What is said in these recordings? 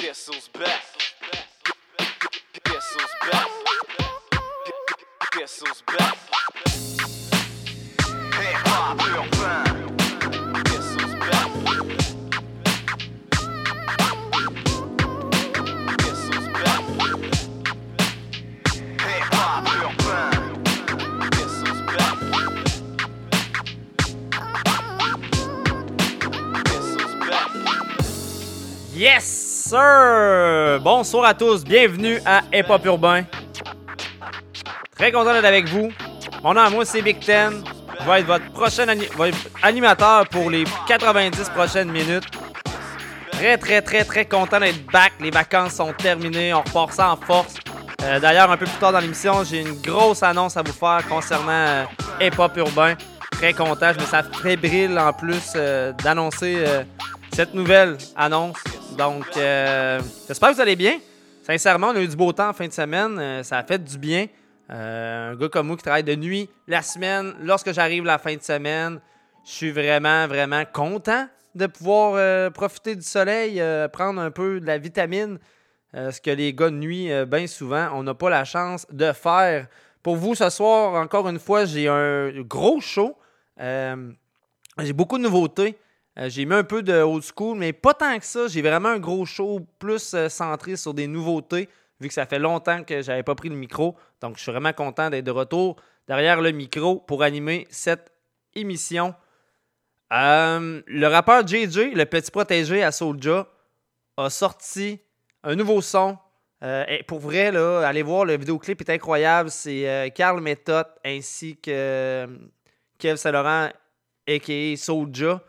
Guess back? Guess who's back? Guess who's back? Yes, Bonsoir à tous, bienvenue à Hip Hop Urbain. Très content d'être avec vous. Mon nom à moi, c'est Big Ten. Je vais être votre prochain animateur pour les 90 prochaines minutes. Très, très, très, très content d'être back. Les vacances sont terminées. On repart ça en force. Euh, D'ailleurs, un peu plus tard dans l'émission, j'ai une grosse annonce à vous faire concernant euh, Hip Hop Urbain. Très content. Je me sens fébrile en plus euh, d'annoncer cette nouvelle annonce. Donc, euh, j'espère que vous allez bien. Sincèrement, on a eu du beau temps en fin de semaine. Euh, ça a fait du bien. Euh, un gars comme moi qui travaille de nuit la semaine, lorsque j'arrive la fin de semaine, je suis vraiment, vraiment content de pouvoir profiter du soleil, prendre un peu de la vitamine. ce que les gars de nuit, bien souvent, on n'a pas la chance de faire. Pour vous, ce soir, encore une fois, j'ai un gros show. J'ai beaucoup de nouveautés. Euh, j'ai mis un peu de old school, mais pas tant que ça. J'ai vraiment un gros show plus euh, centré sur des nouveautés, vu que ça fait longtemps que j'avais pas pris le micro. Donc, je suis vraiment content d'être de retour derrière le micro pour animer cette émission. Euh, le rappeur JJ, le petit protégé à Soulja, a sorti un nouveau son. Pour vrai, là, allez voir, le vidéoclip est incroyable. C'est Carl Method ainsi que Kev Saint-Laurent, a.k.a. Soulja,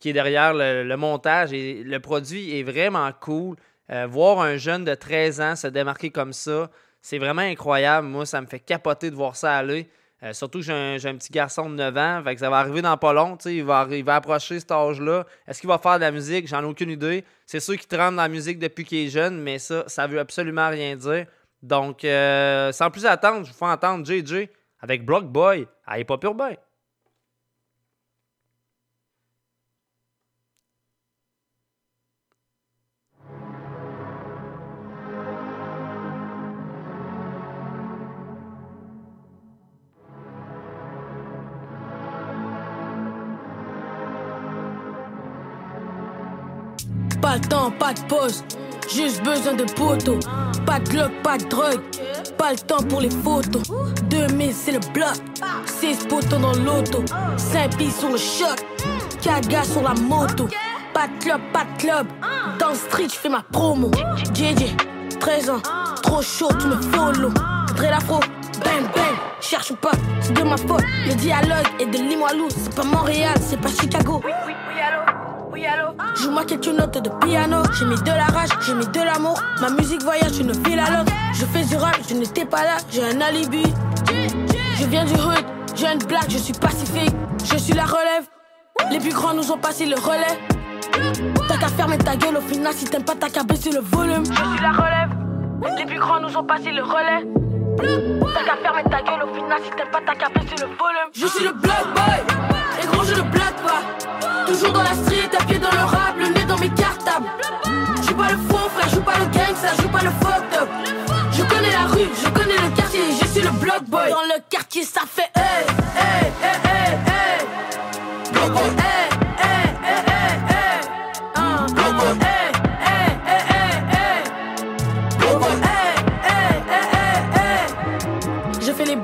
qui est derrière le, montage. Et le produit est vraiment cool. Euh, voir un jeune de 13 ans se démarquer comme ça, c'est vraiment incroyable. Moi, ça me fait capoter de voir ça aller. Euh, surtout que j'ai un, petit garçon de 9 ans, fait que ça va arriver dans pas long, il va, il va approcher cet âge-là. Est-ce qu'il va faire de la musique? J'en ai aucune idée. C'est sûr qu'il rentre dans la musique depuis qu'il est jeune, mais ça, ça veut absolument rien dire. Donc, euh, sans plus attendre, je vous fais entendre JJ avec Block Boy à Hip Hop Urbain. Pas le temps, pas de pause, juste besoin de poteaux. Pas de club, pas de drogue, pas le temps pour les photos. 2000 c'est le bloc, 6 poteaux dans l'auto, 5 billes sur le choc, 4 gars sur la moto. Pas de club, pas de club, dans le street je fais ma promo. JJ, 13 ans, trop chaud, tu me follow. Dre l'afro, bang bang, cherche pas, c'est de ma faute. Le dialogue est de Limoilou, c'est pas Montréal, c'est pas Chicago. Joue-moi quelques notes de piano. J'ai mis de la rage, j'ai mis de l'amour. Ma musique voyage d'une ville à l'autre. Je fais du rap, je n'étais pas là, j'ai un alibi. Je viens du hood, jeune black, je suis pacifique. Je suis la relève. Les plus grands nous ont passé le relais. T'as qu'à fermer ta gueule au final si t'aimes pas t'as qu'à baisser le volume. Je suis la relève. Les plus grands nous ont passé le relais. T'as qu'à fermer ta gueule au final si t'aimes pas t'as qu'à baisser le volume. Je suis le black boy. Je ne blague pas. Toujours dans la street, à pied dans le rap, le nez dans mes cartables. J'suis pas le faux frère, j'joue pas le gangster, j'joue pas le fucked up. Je connais la rue, je connais le quartier, je suis le block boy. Dans le quartier, ça fait hey, hey, hey, hey, hey. Block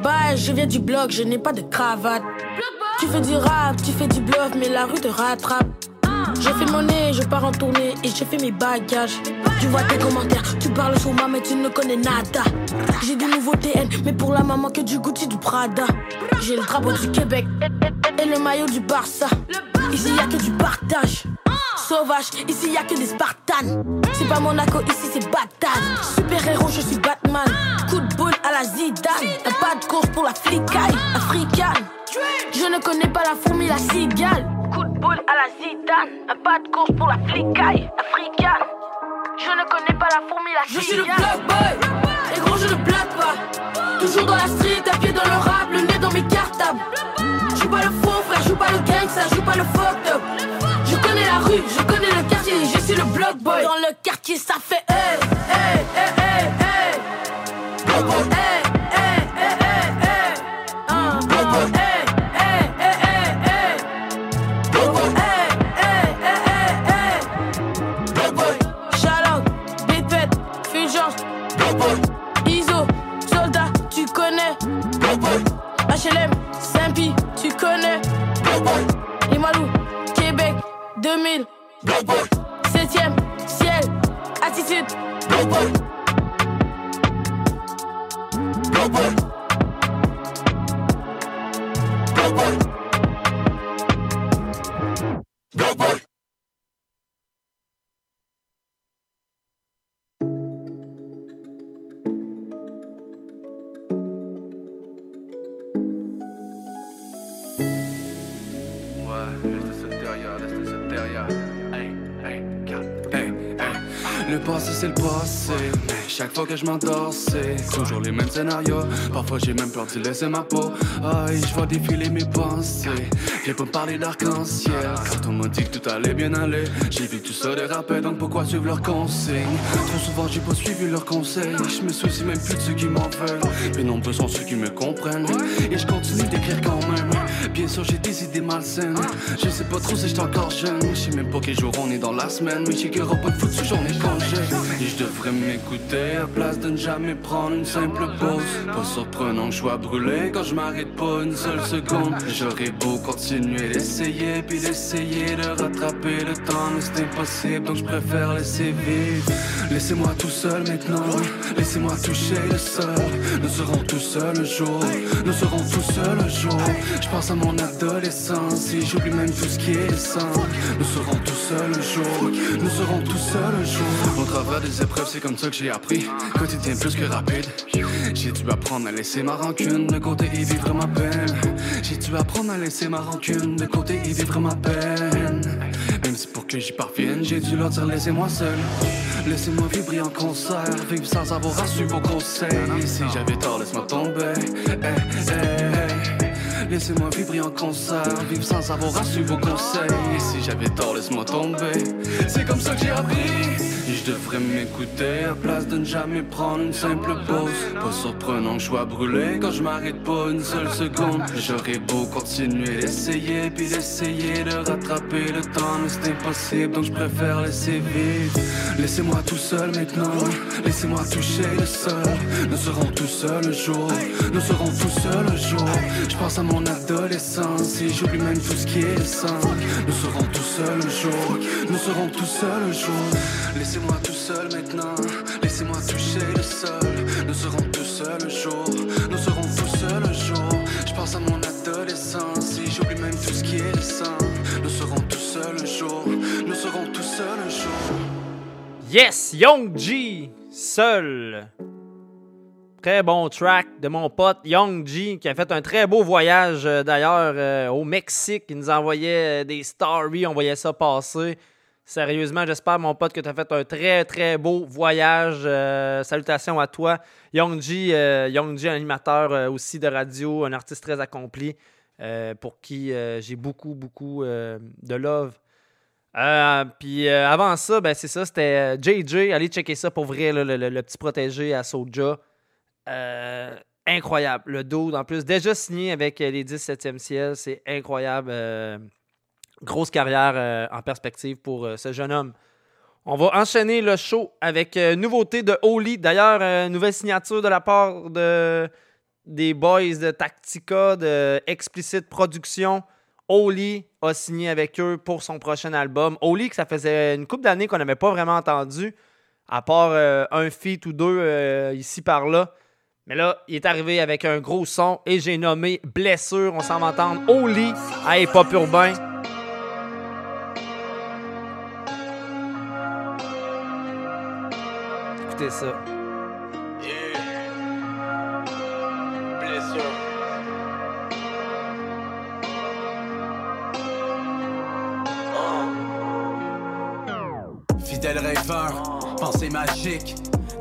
boy, je viens du bloc, je n'ai pas de cravate. Tu fais du rap, tu fais du bluff, mais la rue te rattrape. Je fais mon nez, je pars en tournée et je fais mes bagages. Tu vois tes commentaires, tu parles sur moi, mais tu ne connais nada. J'ai des nouveaux TN, mais pour la maman que du Gucci, du Prada. J'ai le drapeau du Québec et le maillot du Barça. Ici y a que du partage. Sauvage, ici y a que des Spartans. C'est pas Monaco, ici c'est Bagdad. Super héros, je suis Batman. Coup de boule à la Zidane. Un pas de course pour la flicaille africaine. Je ne connais pas la fourmi, la cigale. Coup de boule à la Zidane. Un pas de course pour la flicaille africaine. Je ne connais pas la fourmi, la cigale. Je suis le block boy. Et gros, je ne blague pas. Toujours dans la street, à pied dans le rap, le nez dans mes cartables. J'joue pas le faux frère, j'joue pas le gangster, j'joue pas le fucked up. Je connais la rue, je connais le quartier, je suis le block boy. Dans le quartier, ça fait hey, hey, hey, hey, hey. Hey, hey, 2000. 7ème, ciel, attitude. Ouais, Le passé c'est le passé. Mais chaque fois que je m'endors c'est toujours les mêmes scénarios. Parfois j'ai même peur de laisser ma peau. Aïe je vois défiler mes pensées. Viens pas parler d'arc-en-ciel. Quand on m'a dit que tout allait bien aller J'ai vu que tout ça dérapait donc pourquoi suivre leurs consignes? Trop souvent j'ai pas suivi leurs conseils. Je me soucie même plus de ceux qui m'en veulent. Mais nombreux sont ceux qui me comprennent. Et je continue d'écrire quand même Bien sûr j'ai des idées malsaines. Je sais pas trop si j'étais encore jeune Je sais même pas quel jour on est dans la semaine. Mais j'ai qu'il y aura pas de foutue journée congé Et je devrais m'écouter à place de ne jamais prendre une simple pause. Pas surprenant que je sois brûlé quand je m'arrête pas une seule seconde. J'aurais beau continuer d'essayer Puis d'essayer de rattraper le temps Mais c'est impossible donc je préfère laisser vivre. Laissez-moi tout seul maintenant. Laissez-moi toucher le sol. Nous serons tout seuls le jour. Nous serons tout seuls le jour mon adolescence. Et j'oublie même tout ce qui est sain Nous serons tout seuls le jour. Nous serons tout seuls le jour. Au travers des épreuves c'est comme ça que j'ai appris. Quotidien plus que rapide. J'ai dû apprendre à laisser ma rancune de côté et vivre ma peine. J'ai dû apprendre à laisser ma rancune de côté et vivre ma peine. Même si pour que j'y parvienne j'ai dû leur dire laissez-moi seul. Laissez-moi vibrer en concert. Vivre sans avoir suivre vos conseils. Si j'avais tort laisse-moi tomber. Eh, eh. Laissez-moi vibrer en concert Vivre sans avoir suivre vos conseils. Et si j'avais tort laisse-moi tomber. C'est comme ça que j'ai appris Et je devrais m'écouter. À place de ne jamais prendre une simple pause. Pas surprenant que je sois brûlé quand je m'arrête pas une seule seconde. J'aurais beau continuer d'essayer Puis d'essayer de rattraper le temps Mais c'est impossible donc je préfère laisser vivre. Laissez-moi tout seul maintenant. Laissez-moi toucher le sol. Nous serons tout seuls le jour. Nous serons tout seuls le jour. Je pense à mon adolescence Et j'oublie même tout ce qui est sain Nous serons tout seuls le jour. Nous serons tout seuls le jour Laissez-moi tout seul maintenant. Laissez-moi toucher le sol. Nous serons tout seuls le jour. Nous serons tout seuls le jour. Je pense à mon adolescence Et j'oublie même tout ce qui est sain Nous serons tout seuls le jour. Nous serons tout seuls le jour. Yes, Young seul. Très bon track de mon pote Young G, qui a fait un très beau voyage euh, d'ailleurs euh, au Mexique. Il nous envoyait euh, des stories, on voyait ça passer. Sérieusement, j'espère, mon pote, que tu as fait un très, très beau voyage. Euh, salutations à toi. Young G, euh, Young G, un animateur euh, aussi de radio, un artiste très accompli, euh, pour qui j'ai beaucoup, beaucoup de love. Puis avant ça, ben, c'est ça, c'était JJ. Allez checker ça pour vrai, le, le- petit protégé à Soja. Incroyable. Le dos, en plus, déjà signé avec les 17e ciel. C'est incroyable. Grosse carrière euh, en perspective pour euh, ce jeune homme. On va enchaîner le show avec euh, nouveauté de Oli. D'ailleurs, nouvelle signature de la part de, des boys de Tactica, de Explicit Production. Oli a signé avec eux pour son prochain album. Oli, que ça faisait une couple d'années qu'on n'avait pas vraiment entendu, à part un feat ou deux ici par là. Mais là, il est arrivé avec un gros son et j'ai nommé Blessure. On s'en va entendre Oli à Hip Hop Urbain. Écoutez ça. Yeah. Blessure. Fidèle rêveur, pensée magique,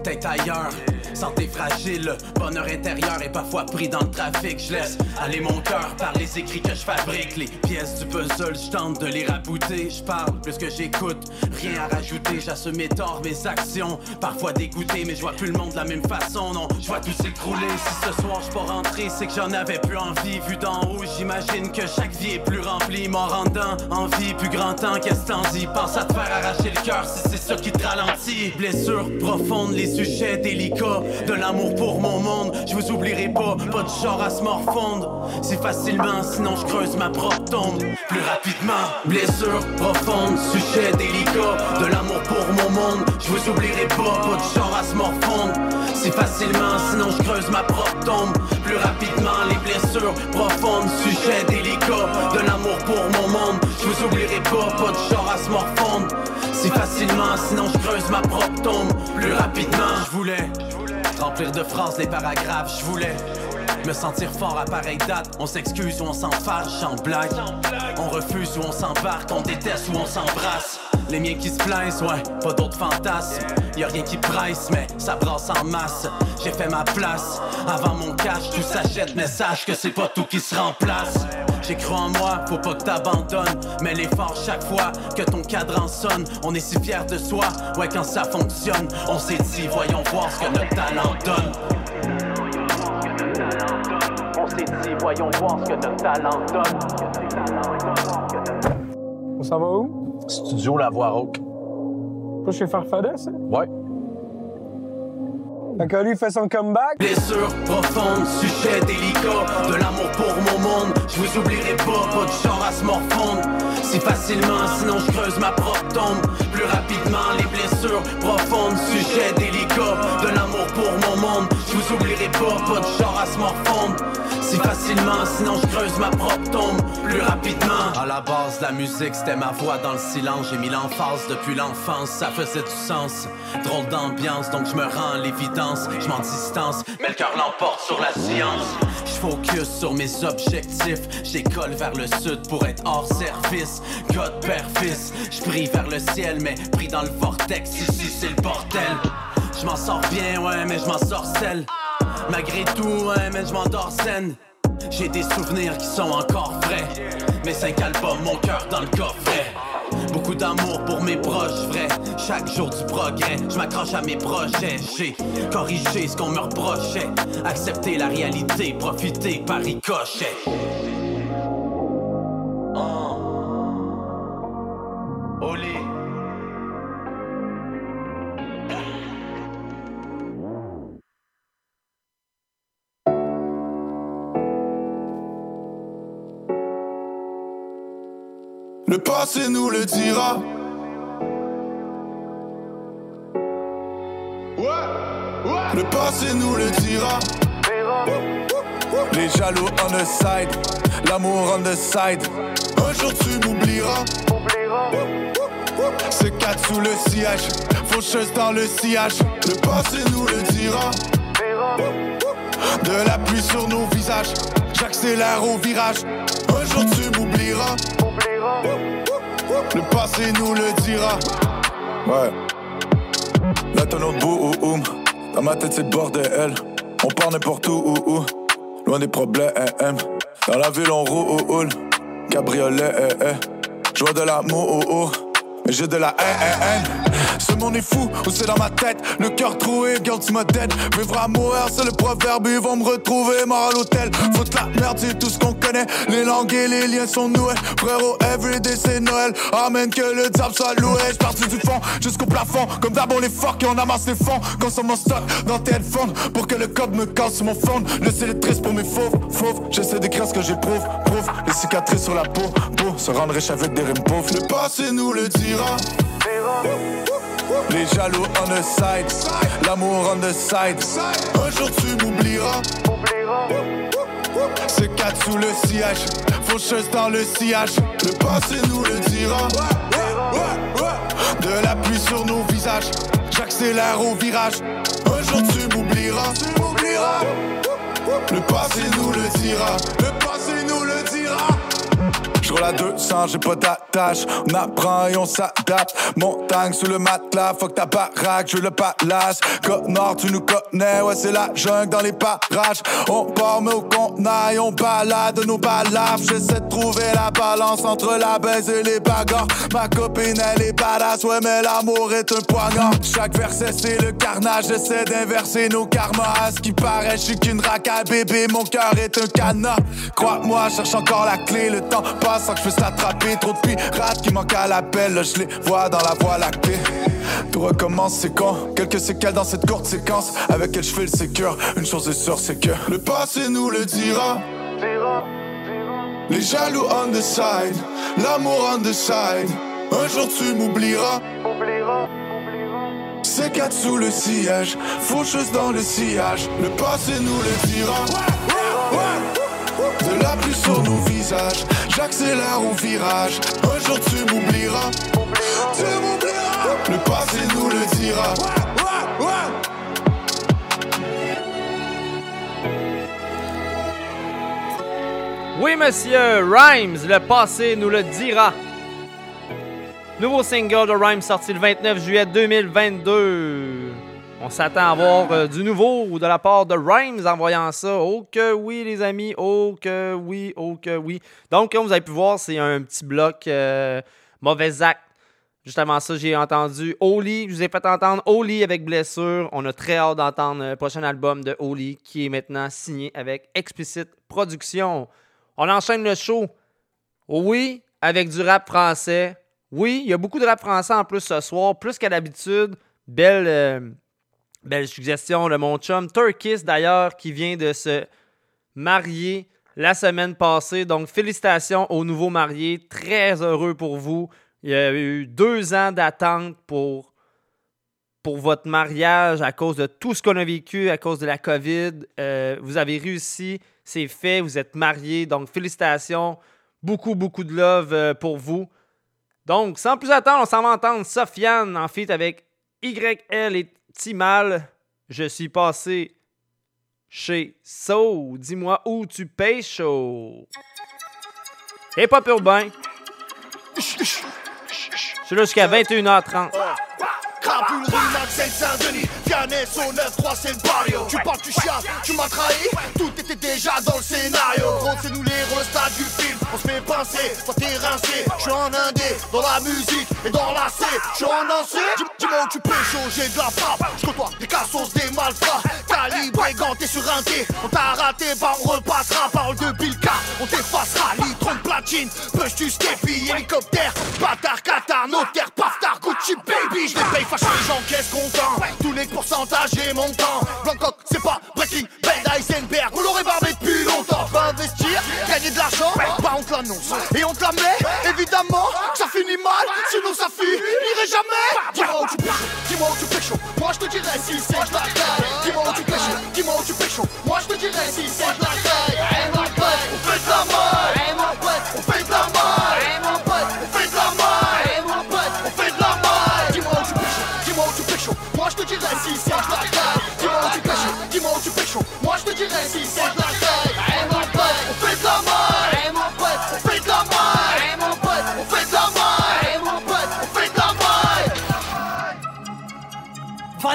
tête ailleurs. Santé fragile, bonheur intérieur est parfois pris dans le trafic. Je laisse aller mon cœur par les écrits que je fabrique. Les pièces du puzzle, je tente de les rabouter. Je parle plus que j'écoute, rien à rajouter. J'assume mes torts, mes actions, parfois dégoûté, mais je vois plus le monde de la même façon. Non, je vois tout s'écrouler. Si ce soir je pas rentrer, c'est que j'en avais plus envie. Vu d'en haut, j'imagine que chaque vie est plus remplie. M'en rendant envie, plus grand temps, qu'est-ce t'en dis? Pense à te faire arracher le cœur si c'est ça qui te ralentit. Blessures profondes, les sujets délicats, de l'amour pour mon monde. Je vous oublierai pas, pas de genre à se morfondre. Si facilement, sinon je creuse ma propre tombe. Plus rapidement, blessures profondes, sujets délicats, de l'amour pour mon monde. Je vous oublierai pas, pas de genre à se morfondre. Si facilement, sinon je creuse ma propre tombe. Plus rapidement, les blessures profondes, sujets délicats, de l'amour pour mon monde. Je vous oublierai pas, pas de genre à se morfondre. Si facilement, sinon je creuse ma propre tombe. Plus rapidement, je voulais remplir de phrases les paragraphes, je voulais. Me sentir fort à pareille date, on s'excuse ou on s'en fâche, en blague. On refuse ou on s'embarque, on déteste ou on s'embrasse. Les miens qui se plaisent, ouais, pas d'autres fantasmes. Y a rien qui presse, mais ça brasse en masse. J'ai fait ma place, avant mon cash, tout s'achète, mais sache que c'est pas tout qui se remplace. J'ai cru en moi, faut pas que t'abandonnes. Mais l'effort chaque fois que ton cadran sonne, on est si fiers de soi, ouais, quand ça fonctionne. On s'est dit, voyons voir ce que notre talent donne. On s'est dit, voyons voir ce que notre talent donne. On s'en va où? Studio La Voix Rauque. Pas chez Farfadet, ça? Ouais. Fait que lui fait son comeback. Blessures profondes, sujets délicats, de l'amour pour mon monde. Je vous oublierai pas, pas de genre à se morfondre. Si facilement, sinon je creuse ma propre tombe. Plus rapidement, les blessures profondes, sujets délicats, de l'amour pour mon monde. Je vous oublierai pas, pas de genre à se morfondre. Si facilement, sinon je creuse ma propre tombe. Plus rapidement. À la base, la musique c'était ma voix dans le silence. J'ai mis l'emphase depuis l'enfance, ça faisait du sens. Drôle d'ambiance, donc je me rends l'évidence. Je m'en distance, mais le cœur l'emporte sur la science. Je focus sur mes objectifs. J'école vers le sud pour être hors service. God père fils, je prie vers le ciel, mais pris dans le vortex. Ici c'est le bordel. Je m'en sors bien, ouais, mais je m'en sors seul. Malgré tout, ouais, mais je m'endors scène. J'ai des souvenirs qui sont encore vrais. Mes cinq albums, mon cœur dans le coffret. Beaucoup d'amour pour mes proches, vrai. Chaque jour du progrès, je m'accroche à mes projets. J'ai corrigé ce qu'on me reprochait. Accepter la réalité, profiter par ricochet. Oh. Le passé nous le dira. Le passé nous le dira. Les jaloux on the side, l'amour on the side. Un jour tu m'oublieras. C'est quatre sous le sillage, faucheuse dans le sillage. Le passé nous le dira. De la pluie sur nos visages, j'accélère au virage. Un jour tu m'oublieras. Le passé nous le dira. Ouais. Là t'as notre boum. Dans ma tête c'est bordel. On part n'importe où, où, où. Loin des problèmes. Dans la ville on roule. Cabriolet. Eh, eh. Je vois de l'amour. Mais j'ai de la haine. Ce monde est fou, ou c'est dans ma tête. Le cœur troué, garde ma tête. Vivre à mourir, c'est le proverbe. Ils vont me retrouver mort à l'hôtel. Faut la merde, c'est tout ce qu'on connaît. Les langues et les liens sont noués. Frérot, everyday c'est Noël. Amen, que le diable soit loué. J'suis parti du fond jusqu'au plafond. Comme d'abord les forts qui on amasse les fonds. Consomme mon stock dans tes headphones. Pour que le code me casse mon phone. Laissez les tristes pour mes fauves, fauves. J'essaie d'écrire ce que j'éprouve, prouve. Les cicatrices sur la peau, peau. Se rendre riche avec des rimes pauvres. Le passé nous le dira. Les jaloux on the side, l'amour on the side. Un jour tu m'oublieras. C'est quatre sous le sillage, faucheuse dans le sillage. Le passé nous le dira. De la pluie sur nos visages, j'accélère au virage. Un jour tu m'oublieras. Le passé nous le dira. Le passé nous le dira. Sur la 200, j'ai pas d'attache. On apprend et on s'adapte. Montagne sous le matelas, fuck ta baraque, je le palace. Côte Nord, tu nous connais, ouais, c'est la jungle dans les parages. On part, mais au contenant, on balade nos balafres. J'essaie de trouver la balance entre la baise et les bagarres. Ma copine, elle est badass, ouais, mais l'amour est un poignard. Chaque verset, c'est le carnage, j'essaie d'inverser nos karmas. Ce qui paraît, je suis qu'une racaille, bébé, mon cœur est un cadenas. Crois-moi, cherche encore la clé, le temps passe sans que je puisse l'attraper. Trop de pirates qui manquent à l'appel, je les vois dans la voie lactée. Tout recommence, c'est quand? Quelques séquelles dans cette courte séquence Avec elle je fais le sécure Une chose est sûre, c'est que Le passé nous le dira. Les jaloux on the side L'amour on the side. Un jour tu m'oublieras. C'est quatre sous le sillage Faucheuse dans le sillage. Le passé nous le dira De la pluie sur nos visages J'accélère au virage Un jour tu m'oublieras Tu m'oublieras Le passé nous le dira Oui, monsieur, Rhymes, le passé nous le dira. Nouveau single de Rhymes sorti le 29 juillet 2022. On s'attend à voir euh, du nouveau de la part de Rhymes en voyant ça. Oh que oui, les amis. Oh que oui, oh que oui. Donc, comme vous avez pu voir, c'est un petit bloc euh, mauvais acte. Juste avant ça, j'ai entendu Oli. Je vous ai fait entendre Oli avec Blessure. On a très hâte d'entendre le prochain album de Oli qui est maintenant signé avec Explicit Production. On enchaîne le show. Oui, avec du rap français. Oui, il y a beaucoup de rap français en plus ce soir, plus qu'à l'habitude. Belle, euh, belle suggestion de mon chum Turkis d'ailleurs, qui vient de se marier la semaine passée. Donc, félicitations aux nouveaux mariés. Très heureux pour vous. Il y a eu deux ans d'attente pour, pour votre mariage à cause de tout ce qu'on a vécu, à cause de la COVID. Euh, vous avez réussi, c'est fait, vous êtes mariés. Donc, félicitations. Beaucoup, beaucoup de love euh, pour vous. Donc, sans plus attendre, on s'en va entendre Sofiane en feat avec YL et Timal. Je suis passé chez So. Dis-moi où tu chaud. Et pas urbain. Je suis là jusqu'à 21h30. Vianney, au 9-3, c'est le barrio. Tu parles, tu chiales, tu m'as trahi, tout était déjà dans le scénario. Gros, c'est nous les restats du film, on se fait pincer, toi t'es rincé. Je suis en indé, dans la musique et dans la C. Je suis en lancé, dis-moi où tu peux chaud, j'ai de la frappe. Je côtoie des cassos, des malfrats. Calibré, ganté sur un dé. On t'a raté, bah on repassera. Parole de Bilka, on t'effacera. Litron de platine, push du stépi, hélicoptère. Bâtard, Qatar, notaire, paftar, Gucci, baby. Je les paye fâché, j'encaisse content. Tous les pourcentages et montants. Bangkok, c'est pas Breaking Bad, Heisenberg. On l'aurait barbé depuis longtemps. Va investir, gagner de l'argent, bah on te l'annonce. Et on te la met, évidemment, que ça finit mal. Sinon ça finirait jamais. Dis-moi où tu pêches, dis-moi où tu pêches. Moi je te dirais si c'est de la taille. Dis-moi où tu pêches, dis-moi où tu pêches. Moi je te dirais si c'est de la taille. Mon on fait de la maille.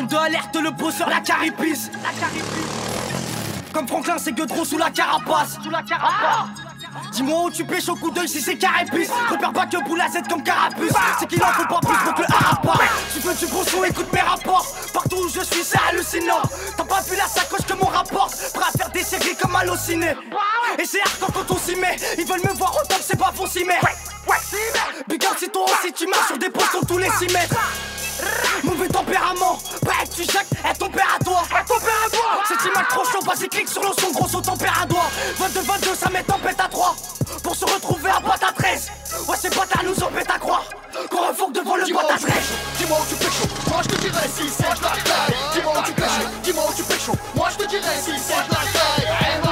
22 alerte le beau sur la caripisse. Comme Franklin, c'est que trop sous la carapace. Sous la carapace. Dis-moi où tu pêches au coup d'œil si c'est carapus Repère pas que boule à Z comme carapuce C'est qu'il en faut pas plus pour que le harappa Tu veux du gros son, écoute mes rapports. Partout où je suis c'est hallucinant. T'as pas vu la sacoche que mon rapporte Prêt à faire des séries comme halluciné Et c'est hardcore quand on s'y met. Ils veulent me voir autant que c'est pas faux s'y met. Big up si toi aussi tu marches sur des postes sur tous les 6 mètres Mauvais tempérament, pas que tu jacques, elle ton père à toi, elle à toi. C'est image trop chaud, vas-y clique sur le son, gros son ton père à doigt 22-22, ça met tempête à 3 Pour se retrouver à boîte à 13 Ouais c'est pas à nous pète à croire Qu'on refourque devant le boîte à 13 Dis-moi où tu pêches, moi je te dirais si c'est la taille. Dis-moi où tu pêches, dis-moi où tu pêches, moi je te dirais si c'est la taille.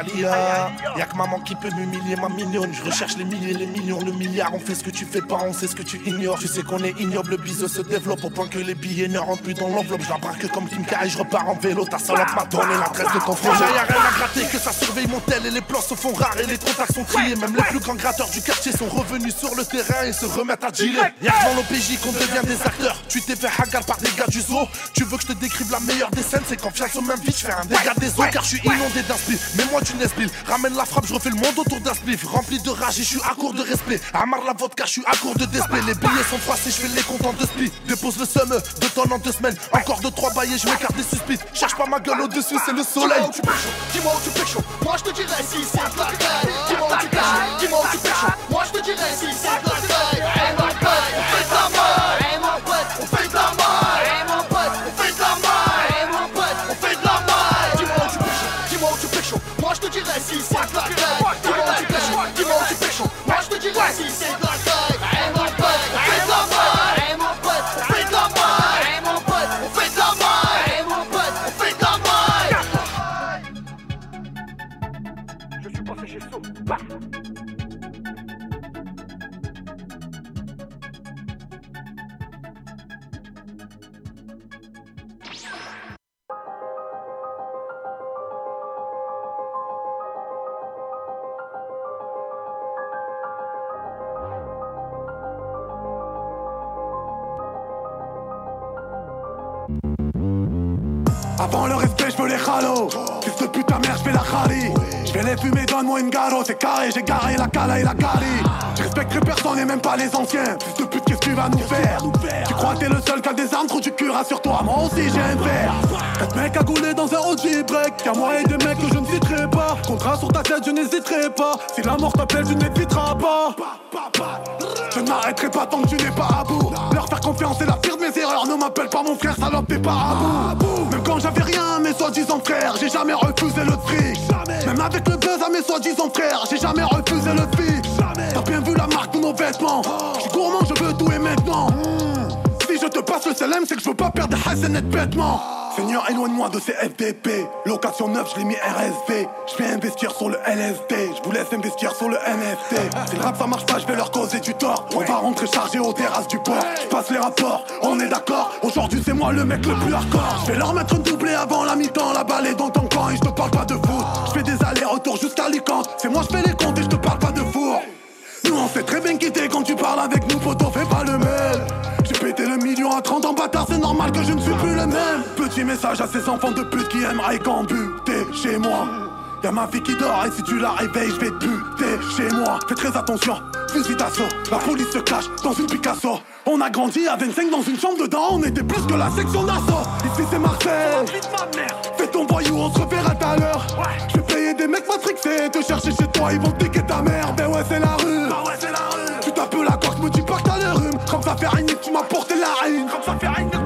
Cali. Y'a que maman qui peut m'humilier, ma mignonne. Je recherche les milliers, les millions, le milliard. On fait ce que tu fais pas, on sait ce que tu ignores. Tu sais qu'on est ignoble, le biseau se développe au point que les billets ne rentrent plus dans l'enveloppe. Je la braque comme Kim K et je repars en vélo. Ta salope m'a donné l'adresse de ton frère. Y'a rien à gratter, que ça surveille mon tel et les plans se font rares et les contacts sont triés. Même les plus grands gratteurs du quartier sont revenus sur le terrain et se remettent à dealer. Y'a que dans l'OPJ qu'on devient des acteurs. Tu t'es fait hagar par des gars du zoo. Tu veux que je te décrive la meilleure des scènes, c'est quand fiax au même vite, je fais un dégât des eaux car je suis inondé d'inspire. Mais moi tu ramène la frappe, je refais le monde autour d'un spliff. Rempli de rage et je suis à court de respect. Amar la vodka, je suis à court de display. Les billets sont froissés, je fais les comptes en deux splits. Dépose le somme, deux tonnes en deux semaines. Encore deux, trois bails et je m'écarte des suspics. Cherche pas ma gueule au-dessus, c'est le soleil. Dis-moi où tu pêches, dis-moi où tu pêches. Moi je te dirai si c'est de la. Dis-moi où tu pêches, dis-moi où tu pêches. Moi je te dirai si c'est si c'est C'est carré, j'ai garé la cala et la cali. Je respecterai personne et même pas les anciens. De pute, qu'est-ce que tu vas nous faire? Tu crois que t'es le seul qui a des armes, trop du cul, rassure-toi. Moi aussi j'ai un verre. Quatre mecs à gouler dans un OG break. Y'a moi et des mecs que je ne citerai pas. Contrat sur ta tête, je n'hésiterai pas. Si la mort t'appelle, tu n'éviteras pas. Je ne m'arrêterai pas tant que tu n'es pas à bout. Leur faire confiance, c'est la pire de mes erreurs. Ne m'appelle pas mon frère, salope, t'es pas à bout. Même quand j'avais rien, mes soi-disant frères, j'ai jamais refusé le fric. Même avec le buzz à mes soi-disant frères, j'ai jamais refusé le fric. T'as bien vu la marque de nos vêtements. Je suis gourmand, je veux tout et maintenant. Je te passe le CLM, c'est que je veux pas perdre des net bêtement. Seigneur, éloigne-moi de ces FDP. Location neuve, je l'ai mis RSV. Je vais investir sur le LSD. Je vous laisse investir sur le NFT. Si le rap ça marche pas, je vais leur causer du tort. On va rentrer chargé aux terrasses du port. Je passe les rapports, on est d'accord. Aujourd'hui, c'est moi le mec le plus hardcore. Je vais leur mettre un doublé avant la mi-temps. La balle est dans ton camp et je te parle pas de foot. Je fais des allers-retours jusqu'à Alicante. C'est moi, je fais les comptes et je te parle pas de four. Nous on sait très bien quitter quand tu parles avec nous, poto, fais pas le mail. Pété le million à 30 ans, bâtard, c'est normal que je ne suis plus le même. Petit message à ces enfants de pute qui aimeraient cambuter chez moi. Y'a ma fille qui dort et si tu la réveilles, je vais te buter chez moi. Fais très attention, d'assaut. La police se cache dans une Picasso. On a grandi à 25 dans une chambre dedans, on était plus que la section d'assaut. Ici c'est Marseille. Fais ton voyou, on se reverra tout à l'heure. Je vais payer des mecs matrixés, te chercher chez toi, ils vont te piquer ta mère. Ben ouais, c'est la rue. Tu tapes la corde, me dis pas que t'as le rhume. Comme ça fait rien la haine. Comme ça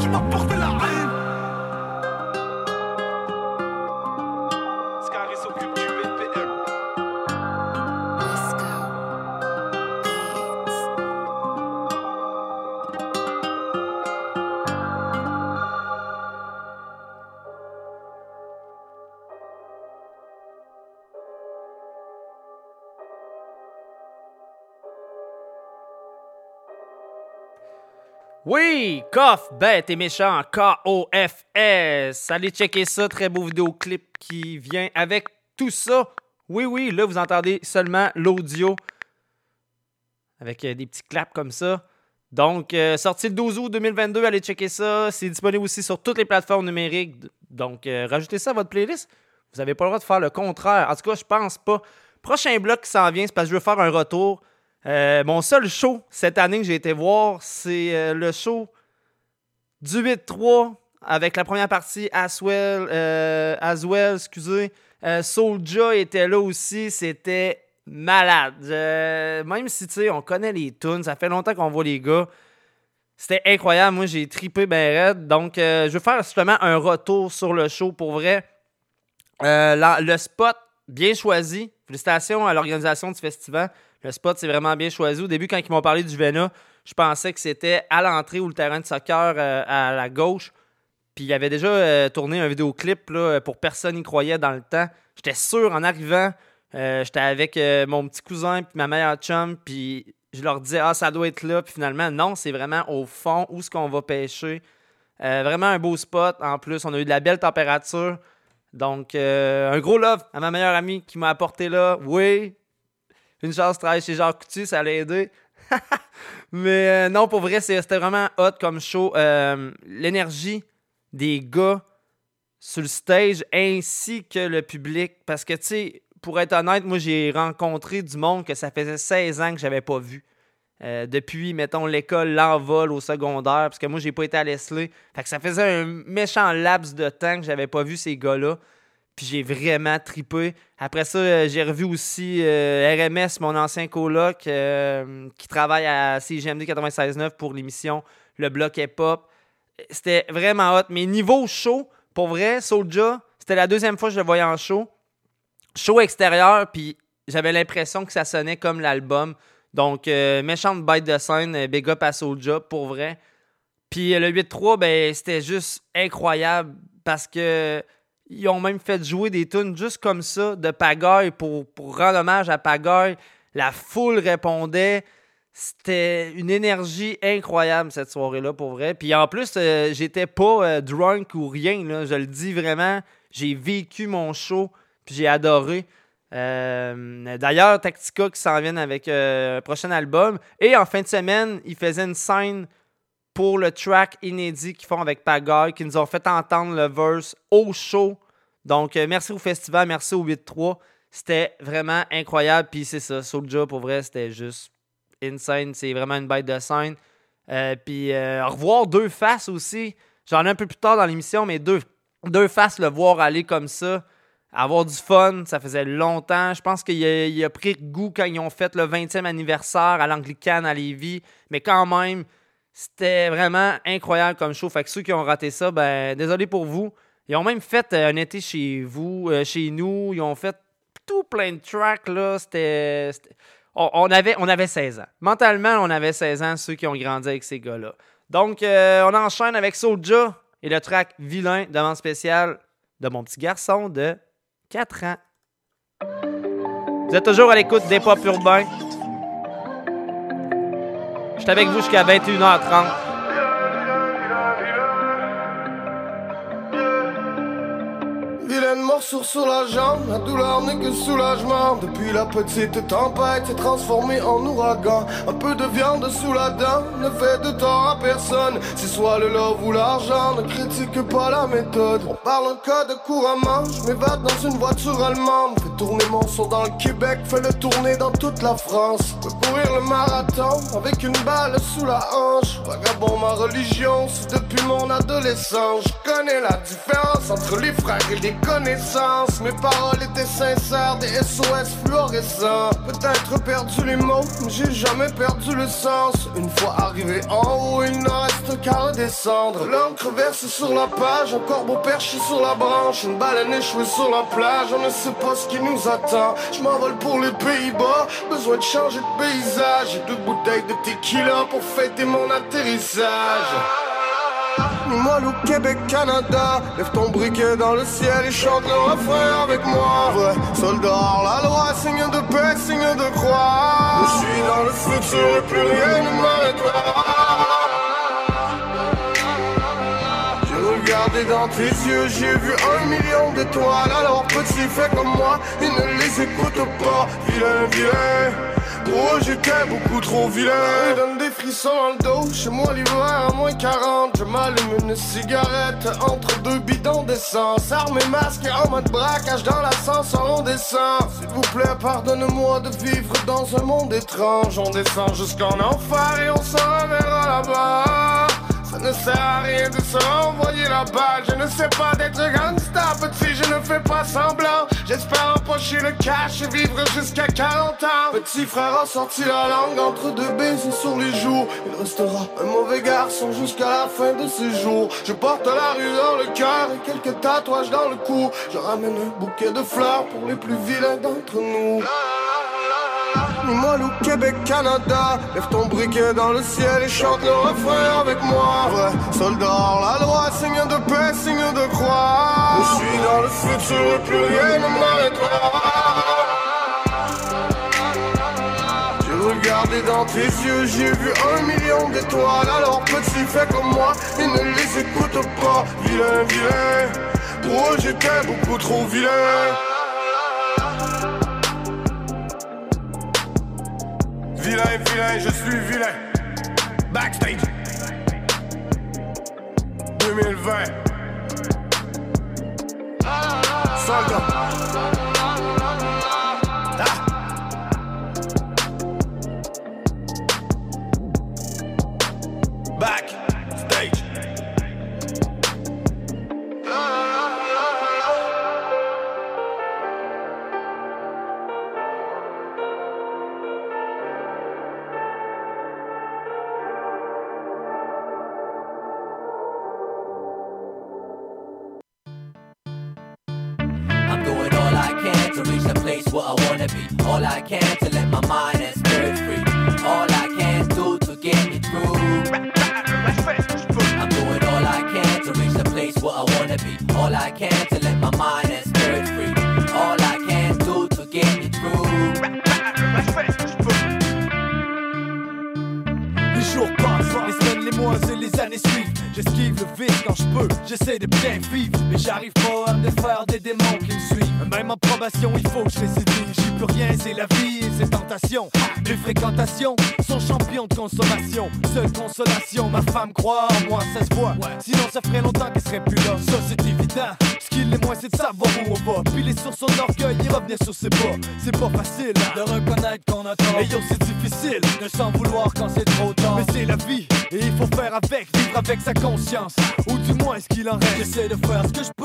Oui, Coff, bête et méchant, K-O-F-S. Allez checker ça, très beau vidéoclip qui vient avec tout ça. Oui, oui, là, vous entendez seulement l'audio avec euh, des petits claps comme ça. Donc, euh, sorti le 12 août 2022, allez checker ça. C'est disponible aussi sur toutes les plateformes numériques. Donc, euh, rajoutez ça à votre playlist. Vous n'avez pas le droit de faire le contraire. En tout cas, je pense pas. Prochain bloc qui s'en vient, c'est parce que je veux faire un retour. Euh, mon seul show cette année que j'ai été voir, c'est euh, le show du 8-3 avec la première partie Aswell, euh, Aswell excusez. Soulja était là aussi, c'était malade. Même si, tu sais, on connaît les tunes, ça fait longtemps qu'on voit les gars. C'était incroyable, moi j'ai tripé ben raide. Donc, je vais faire justement un retour sur le show pour vrai. Le spot, bien choisi. Félicitations à l'organisation du festival. Le spot, c'est vraiment bien choisi. Au début, quand ils m'ont parlé du Vena, je pensais que c'était à l'entrée ou le terrain de soccer euh, à la gauche. Puis il avait déjà euh, tourné un vidéoclip pour personne n'y croyait dans le temps. J'étais sûr en arrivant, euh, j'étais avec mon petit cousin puis ma meilleure chum, puis je leur disais ah ça doit être là, puis finalement non, c'est vraiment au fond où est-ce qu'on va pêcher. Vraiment un beau spot. En plus, on a eu de la belle température. Donc, un gros love à ma meilleure amie qui m'a apporté là. Oui, une chance de travailler chez Jacques Coutu, ça l'a aidé. Mais euh, non, pour vrai, c'était vraiment hot comme show. Euh, L'énergie des gars sur le stage ainsi que le public. Parce que, tu sais, pour être honnête, moi, j'ai rencontré du monde que ça faisait 16 ans que j'avais pas vu. Euh, depuis, mettons, l'école l'envol au secondaire, parce que moi, j'ai pas été à Leslie. Fait que ça faisait un méchant laps de temps que j'avais pas vu ces gars-là. Puis j'ai vraiment tripé. Après ça, euh, j'ai revu aussi euh, RMS, mon ancien coloc, euh, qui travaille à CGMD 96.9 pour l'émission Le Bloc Hip Hop. C'était vraiment hot. Mais niveau show, pour vrai, Soulja, c'était la deuxième fois que je le voyais en show. Show extérieur, puis j'avais l'impression que ça sonnait comme l'album. Donc, méchante bête de scène, big up à Soulja, pour vrai. Puis le 8-3, ben, c'était juste incroyable parce que ils ont même fait jouer des tunes juste comme ça de Pagaille pour, pour rendre hommage à Pagaille. La foule répondait. C'était une énergie incroyable cette soirée-là, pour vrai. Puis en plus, euh, j'étais pas euh, drunk ou rien, je le dis vraiment. J'ai vécu mon show, puis j'ai adoré. Euh, D'ailleurs, Tactica qui s'en viennent avec un prochain album. Et en fin de semaine, ils faisaient une scène pour le track inédit qu'ils font avec Pagaille, qui nous ont fait entendre le verse au show. Donc, euh, merci au festival, merci au 8-3. C'était vraiment incroyable. Puis c'est ça, Soulja, pour vrai, c'était juste insane. C'est vraiment une bête de scène. Euh, puis euh, revoir deux faces aussi. J'en ai un peu plus tard dans l'émission, mais deux, faces, le voir aller comme ça, avoir du fun, ça faisait longtemps. Je pense qu'il a, il a pris goût quand ils ont fait le 20e anniversaire à l'Anglicane à Lévis. Mais quand même, c'était vraiment incroyable comme show. Fait que ceux qui ont raté ça, ben désolé pour vous. Ils ont même fait euh, un été chez vous, euh, chez nous. Ils ont fait tout plein de tracks, là. C'était... on avait, on avait 16 ans. Mentalement, on avait 16 ans, ceux qui ont grandi avec ces gars-là. Donc, euh, on enchaîne avec Soulja et le track Vilain, demande spéciale de mon petit garçon de 4 ans. Vous êtes toujours à l'écoute des pop urbains. Je suis avec vous jusqu'à 21h30. Morsure sur la jambe, la douleur n'est que soulagement. Depuis la petite tempête s'est transformée en ouragan. Un peu de viande sous la dent ne fait de tort à personne. C'est soit le love ou l'argent, ne critique pas la méthode. On parle un code couramment, je m'évade dans une voiture allemande. Fais tourner mon son dans le Québec, fais le tourner dans toute la France. Peux courir le marathon avec une balle sous la hanche. Vagabond, ma religion, c'est depuis mon adolescence. Je connais la différence entre les frères et les connaissances. Mes paroles étaient sincères, des SOS fluorescents. Peut-être perdu les mots, mais j'ai jamais perdu le sens. Une fois arrivé en haut, il ne reste qu'à redescendre. L'encre verse sur la page, un corbeau perché sur la branche, une baleine échouée sur la plage. On ne sait pas ce qui nous attend. Je m'envole pour les Pays-Bas, besoin de changer de paysage. J'ai deux bouteilles de tequila pour fêter mon atterrissage. Moi au Québec, Canada. Lève ton briquet dans le ciel et chante le refrain avec moi. Vrai soldat la loi, signe de paix, signe de croix. Je suis dans le futur et plus rien ne m'arrêtera. J'ai regardé dans tes yeux, j'ai vu un million d'étoiles. Alors petit, fais comme moi, et ne les écoute pas. Vilain, vilain Oh, j'étais beaucoup trop vilain. Il donne des frissons dans le dos. Chez moi, l'hiver à moins 40. Je m'allume une cigarette entre deux bidons d'essence. Arme et masque en mode braquage dans l'ascenseur, on descend. S'il vous plaît, pardonne-moi de vivre dans un monde étrange. On descend jusqu'en enfer et on s'en reverra là-bas. Ça ne sert à rien de se renvoyer la balle. Je ne sais pas d'être gangsta, petit, je ne fais pas semblant. J'espère empocher le cash et vivre jusqu'à 40 ans. Petit frère a sorti la langue entre deux baisers sur les joues. Il restera un mauvais garçon jusqu'à la fin de ses jours. Je porte la rue dans le cœur et quelques tatouages dans le cou. Je ramène un bouquet de fleurs pour les plus vilains d'entre nous. Limoilou, Québec, Canada. Lève ton briquet dans le ciel et chante le refrain avec moi. Vrai soldat la loi, signe de paix, signe de croix. Je suis dans le futur et plus rien ne m'arrêtera. J'ai regardé dans tes yeux, j'ai vu un million d'étoiles. Alors petit, fais comme moi et ne les écoute pas. Vilain, vilain, pour eux j'étais beaucoup trop vilain. Vilain, vilain, je suis vilain. Backstage. 2020. Soldat. Qu'il en. J'essaie de faire ce que je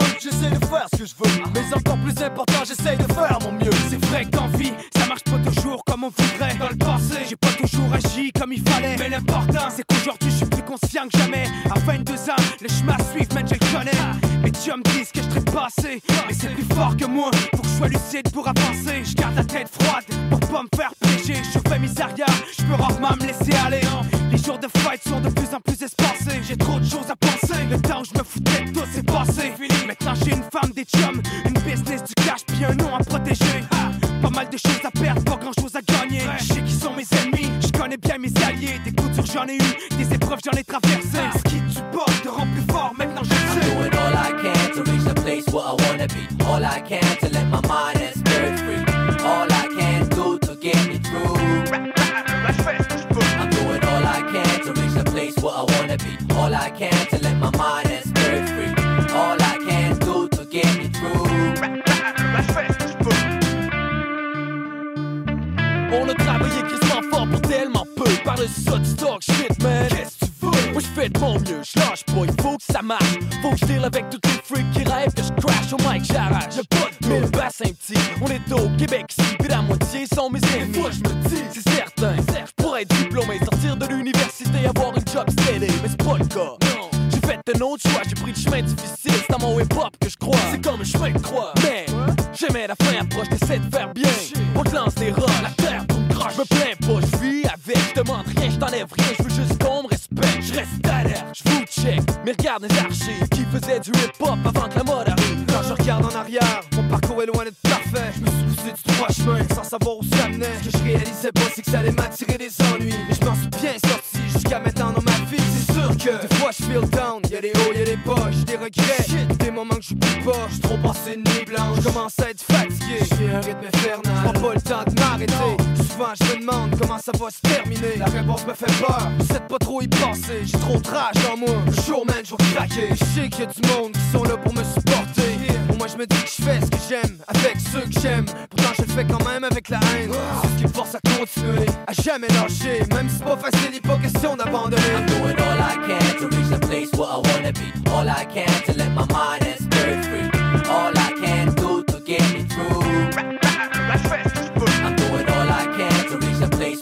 mais regarde les archives qui faisaient du hip-hop avant que la mode arrive. Quand je regarde en arrière, mon parcours est loin d'être parfait. Je me suis poussé du droit chemin sans savoir où ça menait. Ce que je réalisais pas, c'est que ça allait m'attirer des ennuis. Mais je m'en suis bien sorti jusqu'à maintenant dans ma vie. C'est sûr que des fois je feel down, y'a des hauts, y'a des bas, j'ai des regrets. Des moments que je pas, j'suis trop passé une nuit blanche. Je commence à être fatigué, j'ai un rythme infernal. J'prends pas le temps de m'arrêter. Je me demande comment ça va se terminer. La réponse me fait peur, de pas trop y penser. J'ai trop de rage en moi. Le jour man, je vais. Je sais qu'il y a du monde qui sont là pour me supporter. Pour moi, je me dis que je fais ce que j'aime avec ceux que j'aime. Pourtant, je le fais quand même avec la haine. C'est ce qui force à continuer, à jamais lâcher. Même si c'est pas facile, il est pas question d'abandonner. I'm doing all I can to reach the place where I be. All I can to let my mind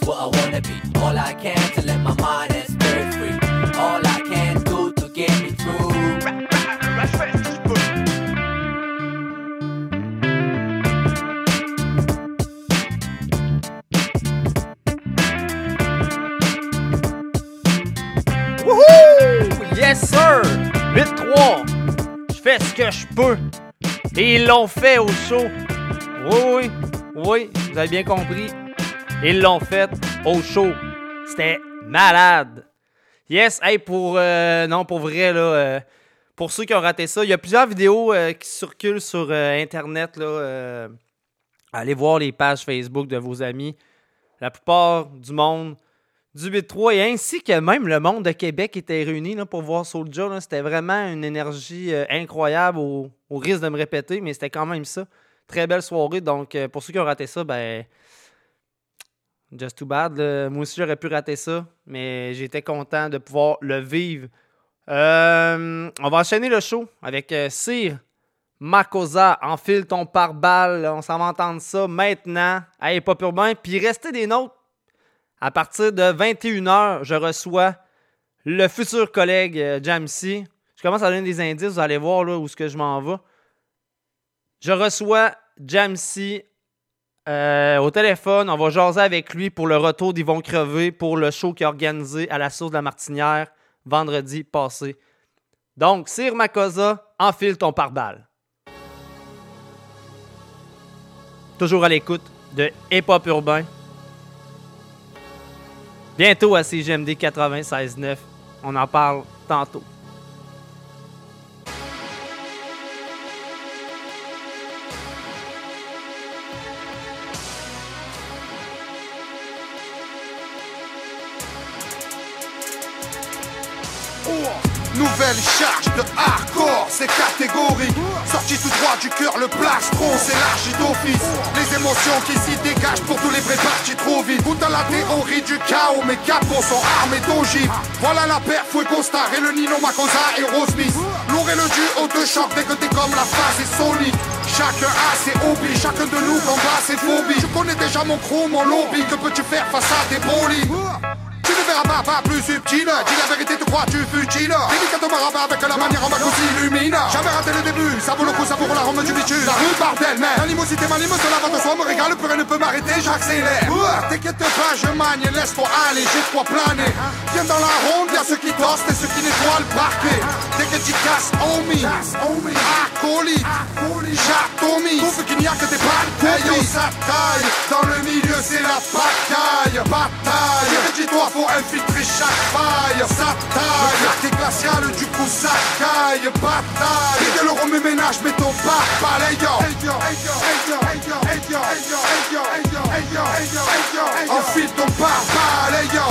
what I wanna be. All I can to let my mind and spirit free. All I can do to get me through. Yes, sir! 8-3. Je fais ce que je peux. Et ils l'ont fait au show. Oui, oui, oui, vous avez bien compris. Ils l'ont fait au show. C'était malade. Yes, hey, pour. euh, non, pour vrai, là. euh, pour ceux qui ont raté ça, il y a plusieurs vidéos euh, qui circulent sur euh, Internet, là. allez voir les pages Facebook de vos amis. La plupart du monde du 8-3 et ainsi que même le monde de Québec était réuni là, pour voir Soulja. C'était vraiment une énergie incroyable au, risque de me répéter, mais c'était quand même ça. Très belle soirée. Donc, pour ceux qui ont raté ça, ben. Just too bad. Moi aussi, j'aurais pu rater ça, mais j'étais content de pouvoir le vivre. Euh, on va enchaîner le show avec euh, Cyr Makosa. Enfile ton pare-balles. On s'en va entendre ça maintenant. Hey, pas urbain. Puis restez des notes. À partir de 21h, je reçois le futur collègue euh, Jamsey. Je commence à donner des indices. Vous allez voir là, où est-ce que je m'en vais. Je reçois Jamsey euh, au téléphone. On va jaser avec lui pour le retour d'Yvon crever pour le show qui est organisé à la source de la Martinière vendredi passé. Donc, Sir Makosa, enfile ton pare-balles. Toujours à l'écoute de Hip Hop Urbain. Bientôt à CGMD 96.9. On en parle tantôt. Nouvelle charge de hardcore, c'est catégorique. Sorti tout droit du cœur, le plastron s'élargit d'office. Les émotions qui s'y dégagent pour tous les vrais partis trop vite. Tout à la théorie du chaos, mes capos sont armés d'ogives. Voilà la paire, Fuego Star et le Nino Makosa et Rose Smith. Lourd et le duo de choc dès que t'es comme la phase est solide. Chacun a ses hobbies, chacun de nous combat ses phobies. Je connais déjà mon crew, mon lobby, que peux-tu faire face à des ne verras pas, pas plus subtil. Dis la vérité, te crois, tu futiles. Délicat de marabat avec la manière en bas qu'on s'illumine Jamais raté le début, ça vaut le coup, ça vaut la rome du bitume. La rue bordel, mais l'animosité m'anime, cela va de soi, me régale, plus rien ne peut m'arrêter, j'accélère. T'inquiète pas, je magne, laisse-toi aller, j'ai de quoi planer. Viens dans la ronde, y'a ceux qui tossent et ceux qui nettoient le parquet. Dès que tu casses, homie, acolyte, j'atomise Trouve qu'il n'y a que des balles, hey yo, ça taille. Dans le milieu, c'est la bataille, bataille Dis-toi, faut infiltrer chaque faille, ça taille glacial, du coup ça caille, bataille Et que le remue ménage, mais ton pas, pas yo Enfile ton les yo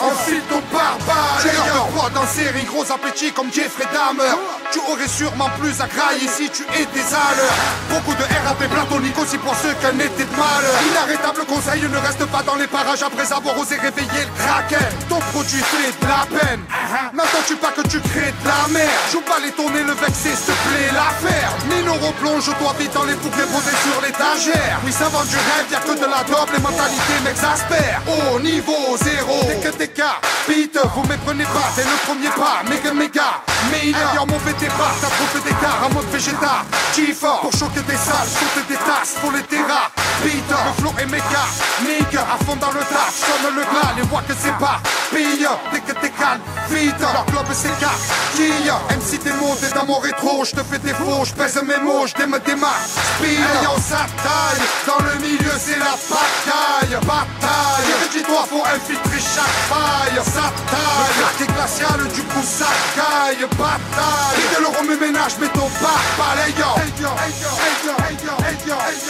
Enfile ton pare-balles Tu ne pas dans série, gros appétit comme Jeffrey Dahmer Tu aurais sûrement plus à grailler si tu étais à l'heure Beaucoup de RAP platonique aussi pour ceux qu'un été de malheur Inarrêtable conseil, ne reste pas dans les parages après avoir osé réveiller le kraken Ton produit fait de la peine. N'attends-tu pas que tu crées de la merde. Joue pas les tourner, le vexer, s'il te plaît, l'affaire. Mino replonge-toi vite dans les boucles posées sur l'étagère. Oui, ça vend du rêve, y'a que de la dope, les mentalités m'exaspèrent. Au niveau zéro, dès que t'es cas, Peter, vous méprenez pas, c'est le premier pas, méga méga Meilleur, mon fait tes pas, t'as trop fait d'écart en mode végétal G-Fort, pour choquer des salles, sauter des tasses, pour les terras. Peter, le flow est méga, nigga, à fond dans le taf, sonne le glas, les voix que c'est pas. Pire, dès que t'es calme, vite, leur globe s'écarte Qui, MC t'es mots, t'es dans mon rétro, je te fais des faux, je pèse mes mots, je t'aime des marques Speed, yo, ça taille, dans le milieu c'est la bataille, bataille. Dis-toi, faut infiltrer chaque faille, ça taille. Le quartier glacial, du coup ça caille, bataille. Et que le remue ménage, mais ton pas, pas les yo Enfile ton pare les yo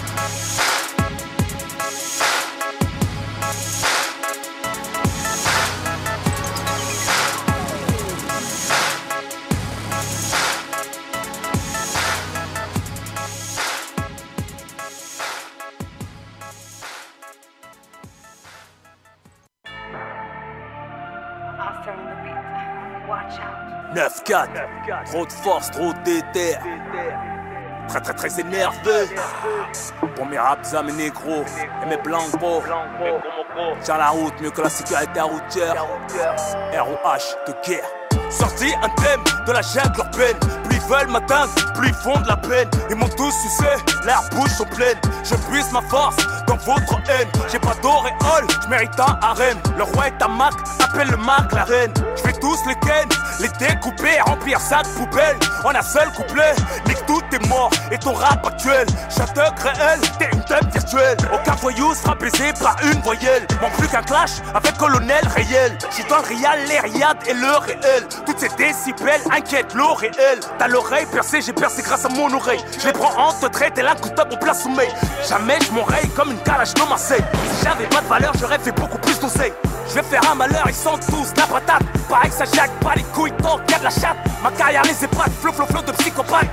9-4, trop de force, trop de déter. Très très très énervé. Pour mes raps mes négros et mes blancs beaux. Tiens la route mieux que la sécurité routière. ROH de guerre. Sorti un thème de la jungle urbaine. Plus ils veulent m'atteindre, plus ils font de la peine. Ils m'ont tous sucé, leurs bouches sont pleines. Je puise ma force dans votre haine. J'ai pas d'auréole, je mérite un harem. Le roi est un Mac, appelle le Mac la reine. Je vais tous les ken, les découper, remplir sac poubelle. En un seul couplet, nique tout est mort et ton rap actuel. Château réel, t'es une tête virtuelle. Aucun voyou sera baisé par une voyelle. Manque plus qu'un clash avec colonel réel. J'suis dans le réel, les riades et le réel. Toutes ces décibels inquiètent l'eau réel. T'as l'oreille percée, j'ai percé grâce à mon oreille. Je les prends en te traite et là couteau au plein sommeil. Jamais je m'oreille comme une calage de. Si j'avais pas de valeur, j'aurais fait beaucoup plus d'oseille. Je vais faire un malheur, ils sont tous la patate. Pareil que ça jaque, pas les couilles, tant qu'il y a de la chatte. Ma carrière les épates, flot, flot, flot de psychopathe.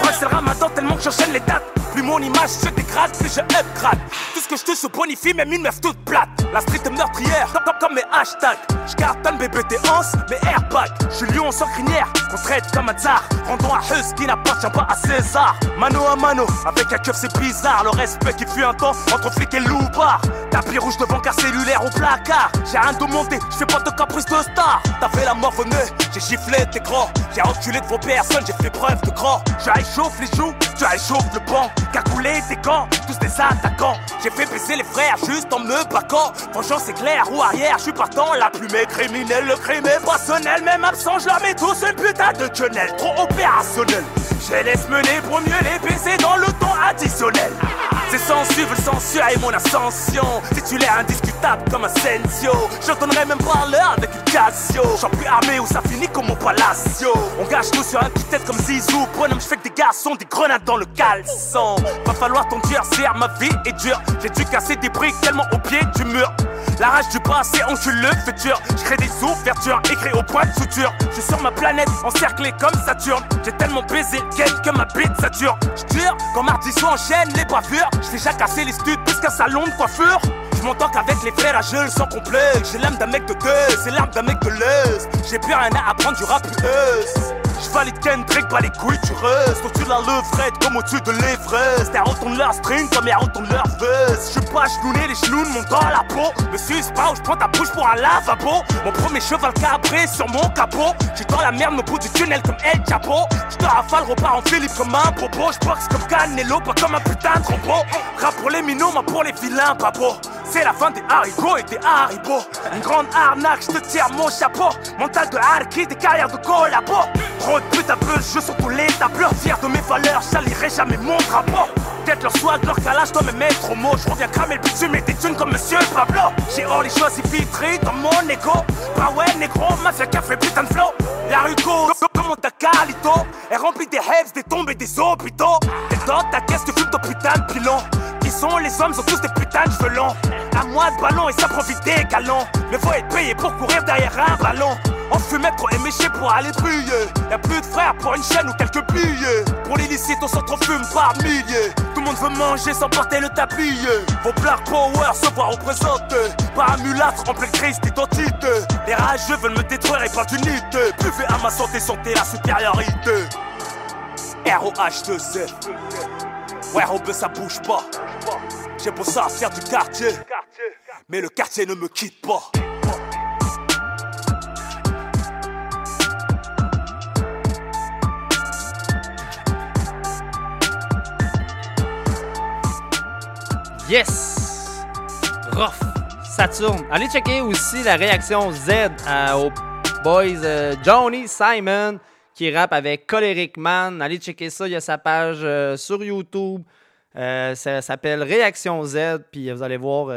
Crois c'est le ramadan tellement que j'enchaîne les dates. Plus mon image se dégrade, plus je upgrade. Tout ce que je te se bonifie, même une meuf toute plate. La street meurtrière, comme, comme mes hashtags. J'cartonne tes hanches, mes airbags. J'suis lion sans crinière, qu'on traite comme un tsar. Rendons un Hus qui n'appartient pas à César. Mano à mano, avec un keuf c'est bizarre. Le respect qui fut un temps entre flics et loupards. Tapis rouge devant car cellulaire au placard. J'ai rien demandé, j'fais pas de caprice de star. T'as fait la mort venue, j'ai giflé tes grands. J'ai enculé de vos personnes, j'ai fait preuve de grand. Je réchauffe les joues, tu réchauffes le banc. Cagoulé des gants, tous des attaquants. J'ai fait baisser les frères juste en me baquant. Franchement, c'est clair, ou arrière, je suis partant. La plume est criminelle, le crime est personnel. Même absent, je leur mets tous une putain de quenelle. Trop opérationnel. Je laisse mener pour mieux les baiser dans le temps additionnel. C'est sans suivre le censure et mon ascension. Titulaire indiscutable comme un Sensio. Je donnerai même pas l'heure avec Casio. J'en plus armé où ça finit comme mon palacio. On gâche tout sur un petit tête comme Zizou. Bonhomme, je fais que des garçons, des grenades dans le caleçon. Va falloir ton serre, ma vie est dure. J'ai dû casser des briques tellement au pied du mur. La rage du passé encule le futur. Je crée des ouvertures, écrit au point de suture. Je suis sur ma planète, encerclé comme Saturne. J'ai tellement baisé le game que ma bite sature. Je tire quand Mardisso enchaîne les. Je fais déjà casser les studs plus qu'un salon de coiffure. Je m'entends qu'avec les frères à gueule sans complexe. J'ai l'âme d'un mec de deux, c'est l'âme d'un mec de l'Eust. J'ai plus rien à apprendre du rap US. Je valide Kendrick, pas les couilles, tu restes Au-dessus de la levrette, comme au-dessus de l'Everest. Elles retournent leur string comme elles retournent leur veste Je pas genouné, les genoux montent dans la peau. Me suce pas ou je prends ta bouche pour un lavabo. Mon premier cheval cabré sur mon capot. J'suis dans la merde au bout du tunnel comme El Chapo. J'te rafale, repars en Philippe comme un bobo. J'boxe comme Canelo, pas comme un putain de robot Rap pour les minots, moi pour les vilains pabo c'est la fin des haricots et des haribots Une grande arnaque, je te tire mon chapeau. Mental de harki, des carrières de collabo. Trop de putain peu, je sur tous les tableaux. Fier de mes valeurs, j'alirai jamais mon drapeau Peut-être leur swag, leur calage, dois me mettre au mot Je reviens cramer le bitume et des thunes comme Monsieur Pablo. J'ai hors les choses infiltrées dans mon ego Bah ouais négro, mafia café putain de flow. La rue cause, comme ta Carlito Elle remplit des rêves, des tombes et des hôpitaux. Et dans ta caisse, tu fumes ton putain de pilon. Qui sont les hommes, sont tous des putains de cheveux longs à moi de ballon et ça profite des galons. Mais faut être payé pour courir derrière un ballon. On fumait trop éméché pour aller briller. Y'a plus de frères pour une chaîne ou quelques billets. Pour l'illicite, on s'entrefume par milliers. Tout le monde veut manger sans porter le tablier. Vos black power se voient représentés par un mulâtre en pleine crise d'identité. Les rageux veulent me détruire et pas d'unité. Buvez à ma santé, santé la supériorité. ROH2Z. Ouais, Robin, ça bouge pas. J'ai beau ça faire du quartier, mais le quartier ne me quitte pas. Yes! Rough! Saturne. Allez checker aussi la réaction Z euh, aux boys euh, Johnny Simon qui rappe avec Choleric Man. Allez checker ça, il y a sa page euh, sur YouTube. Ça s'appelle Réaction Z, puis vous allez voir,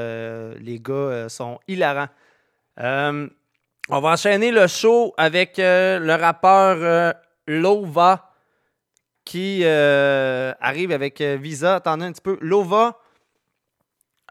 les gars sont hilarants. on va enchaîner le show avec le rappeur Lova qui arrive avec Visa. Attendez un petit peu. Lova,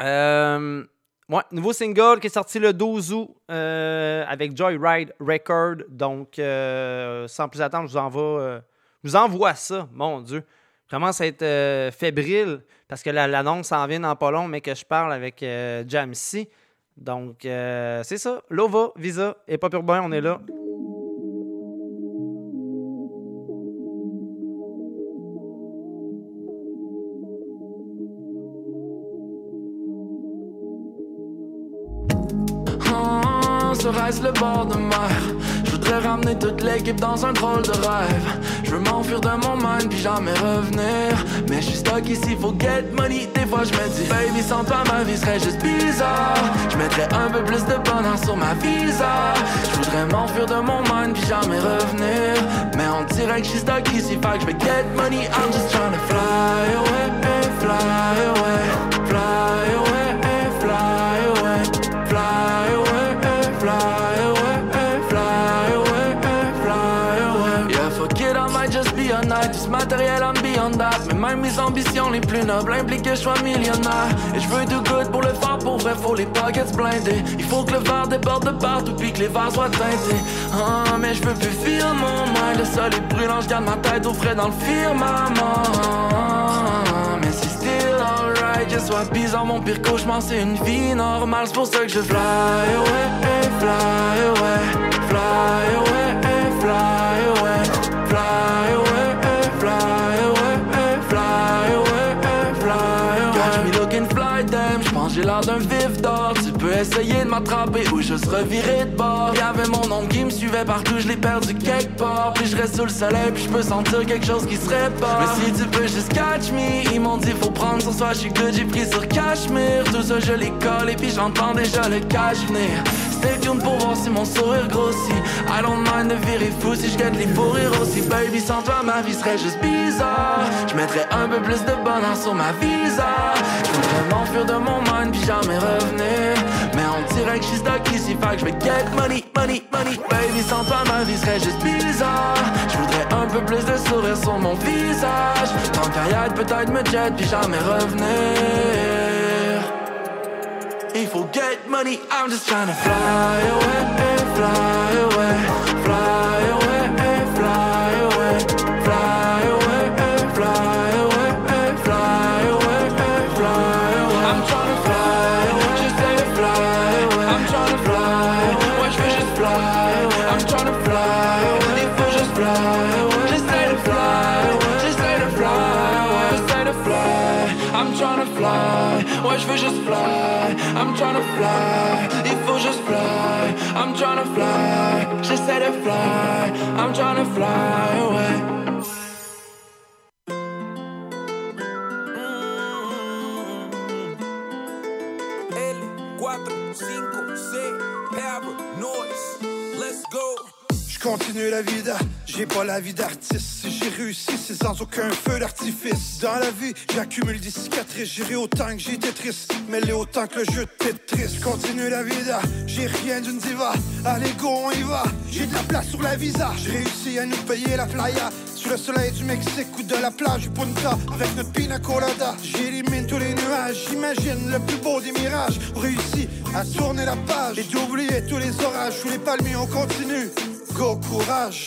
ouais, nouveau single qui est sorti le 12 août avec Joyride Record. Donc, sans plus attendre, je vous envoie, je vous envoie ça, mon Dieu commence à être euh, fébrile parce que l'annonce s'en vient dans pas long, mais que je parle avec euh, Jamsey. Donc, euh, c'est ça. Lova, Visa et Pop Urbain, on est là. Le bord de mer. Je voudrais ramener toute l'équipe dans un drôle de rêve. Je veux m'enfuir de mon mind puis jamais revenir. Mais je suis stuck ici, faut get money. Des fois je me dis baby sans toi ma vie serait juste bizarre. Je mettrais un peu plus de bonheur sur ma visa. Je voudrais m'enfuir de mon mind puis jamais revenir. Mais on dirait que je suis stuck ici, fait que je vais get money. I'm just trying to fly away, fly away, fly away, Mais même mes ambitions les plus nobles impliquent que je sois millionnaire. Et je veux do good pour le faire, pour vrai, faut les pockets blindés. Il faut que le verre déborde de partout, puis que les verres soient teintés. Ah, mais je veux plus feel mon mind. Le sol est brûlant, je garde ma tête au frais dans le firmament. Mais c'est still alright, je sois bizarre, mon pire cauchemar, c'est une vie normale. C'est pour ça que je fly away, fly away, fly away, fly away, j'ai l'air d'un vif d'or. Tu peux essayer de m'attraper ou juste revirer de bord. Y'avait mon nom qui me suivait partout, je l'ai perdu quelque part. Puis je reste sous le soleil, puis je peux sentir quelque chose qui se répare. Mais si tu peux juste catch me, ils m'ont dit faut prendre sur soi, je suis good, j'ai pris sur Cachemire. Tout ça je les colle et puis j'entends déjà le cash. Stay tuned pour voir si mon sourire grossit. I don't mind de virer fou si je gagne les fous rires aussi. Baby, sans toi ma vie serait juste bizarre. Je mettrais un peu plus de bonheur sur ma visa. Je m'enfuir de mon mind puis jamais revenir. Mais on dirait que je suis stuck ici, fait que je vais get money, money, money. Baby, sans toi ma vie serait juste bizarre. Je voudrais un peu plus de sourire sur mon visage. Tant qu'à peut-être me jet puis jamais revenir. Il faut get money, I'm just trying to fly away, fly away, fly away, trying to fly, il faut juste fly, I'm trying to fly, j'essaie de fly, I'm trying to fly away. Mm. L, 4, 5, C, Power, Let's go. Je continue la vida, j'ai pas la vie d'artiste. Si j'ai réussi, c'est sans aucun feu d'artifice. Dans la vie, j'accumule des cicatrices. J'irai autant que j'étais triste, mais les autant que le jeu Tetris. Continue la vida, j'ai rien d'une diva. Allez, go, on y va. J'ai de la place sur la visa. J'ai réussi à nous payer la playa. Sous le soleil du Mexique ou de la plage du Punta Avec notre pina colada J'élimine tous les nuages J'imagine le plus beau des mirages Réussi à tourner la page Et d'oublier tous les orages Sous les palmiers on continue Go courage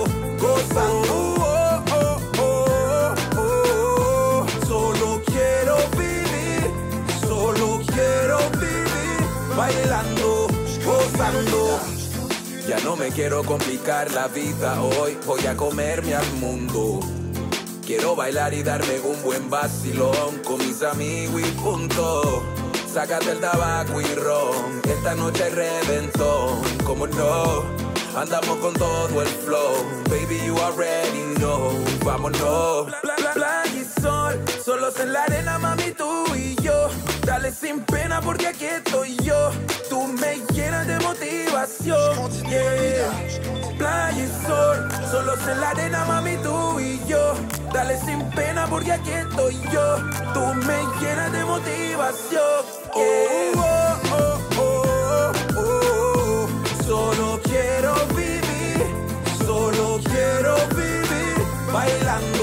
Ya no me quiero complicar la vida hoy, voy a comerme al mundo. Quiero bailar y darme un buen vacilón con mis amigos y punto. Sácate el tabaco y ron, esta noche reventón, como no. Andamos con todo el flow, baby you already know, vámonos. Pla- pla- Playa y sol, solos en la arena mami tú y yo. Dale sin pena porque aquí estoy yo. Tú me llenas de motivación. Yeah. Playa y sol, solos en la arena mami tú y yo. Dale sin pena porque aquí estoy yo. Tú me llenas de motivación. Yeah. Oh, oh, oh, oh, oh. Solo quiero vivir, solo quiero vivir bailando,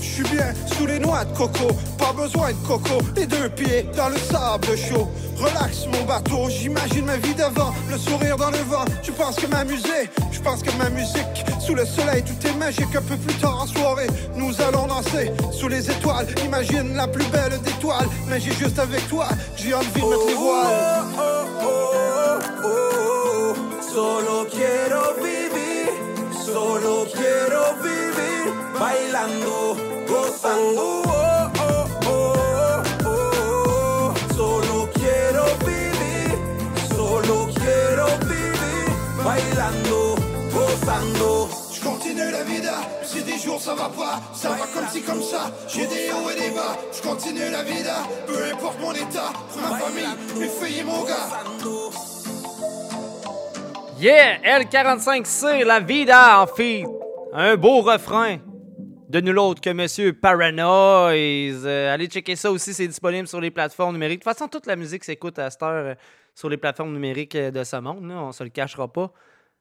Je suis bien sous les noix de coco. Pas besoin de coco, les deux pieds dans le sable chaud. Relax mon bateau, j'imagine ma vie d'avant, le sourire dans le vent. Je pense que m'amuser, je pense que ma musique, sous le soleil, tout est magique. Un peu plus tard en soirée, nous allons danser sous les étoiles. Imagine la plus belle des toiles, mais j'ai juste avec toi, j'ai envie de mettre les voiles. Oh, oh, oh, solo quiero vivir, solo quiero vivir, bailando, gozando. Oh, oh, oh, oh, oh, solo quiero vivir, solo quiero vivir, bailando, gozando. Je continue la vida, si des jours ça va pas, ça va comme ci comme ça. J'ai des hauts et des bas, je continue la vida, peu importe mon état, ma famille, mes filles et mon gars. Yeah! L45C, la vida en feat. Un beau refrain de nul autre que Monsieur Paranoise. Euh, allez checker ça aussi, c'est disponible sur les plateformes numériques. De toute façon, toute la musique s'écoute à cette heure euh, sur les plateformes numériques euh, de ce monde. Là, on se le cachera pas.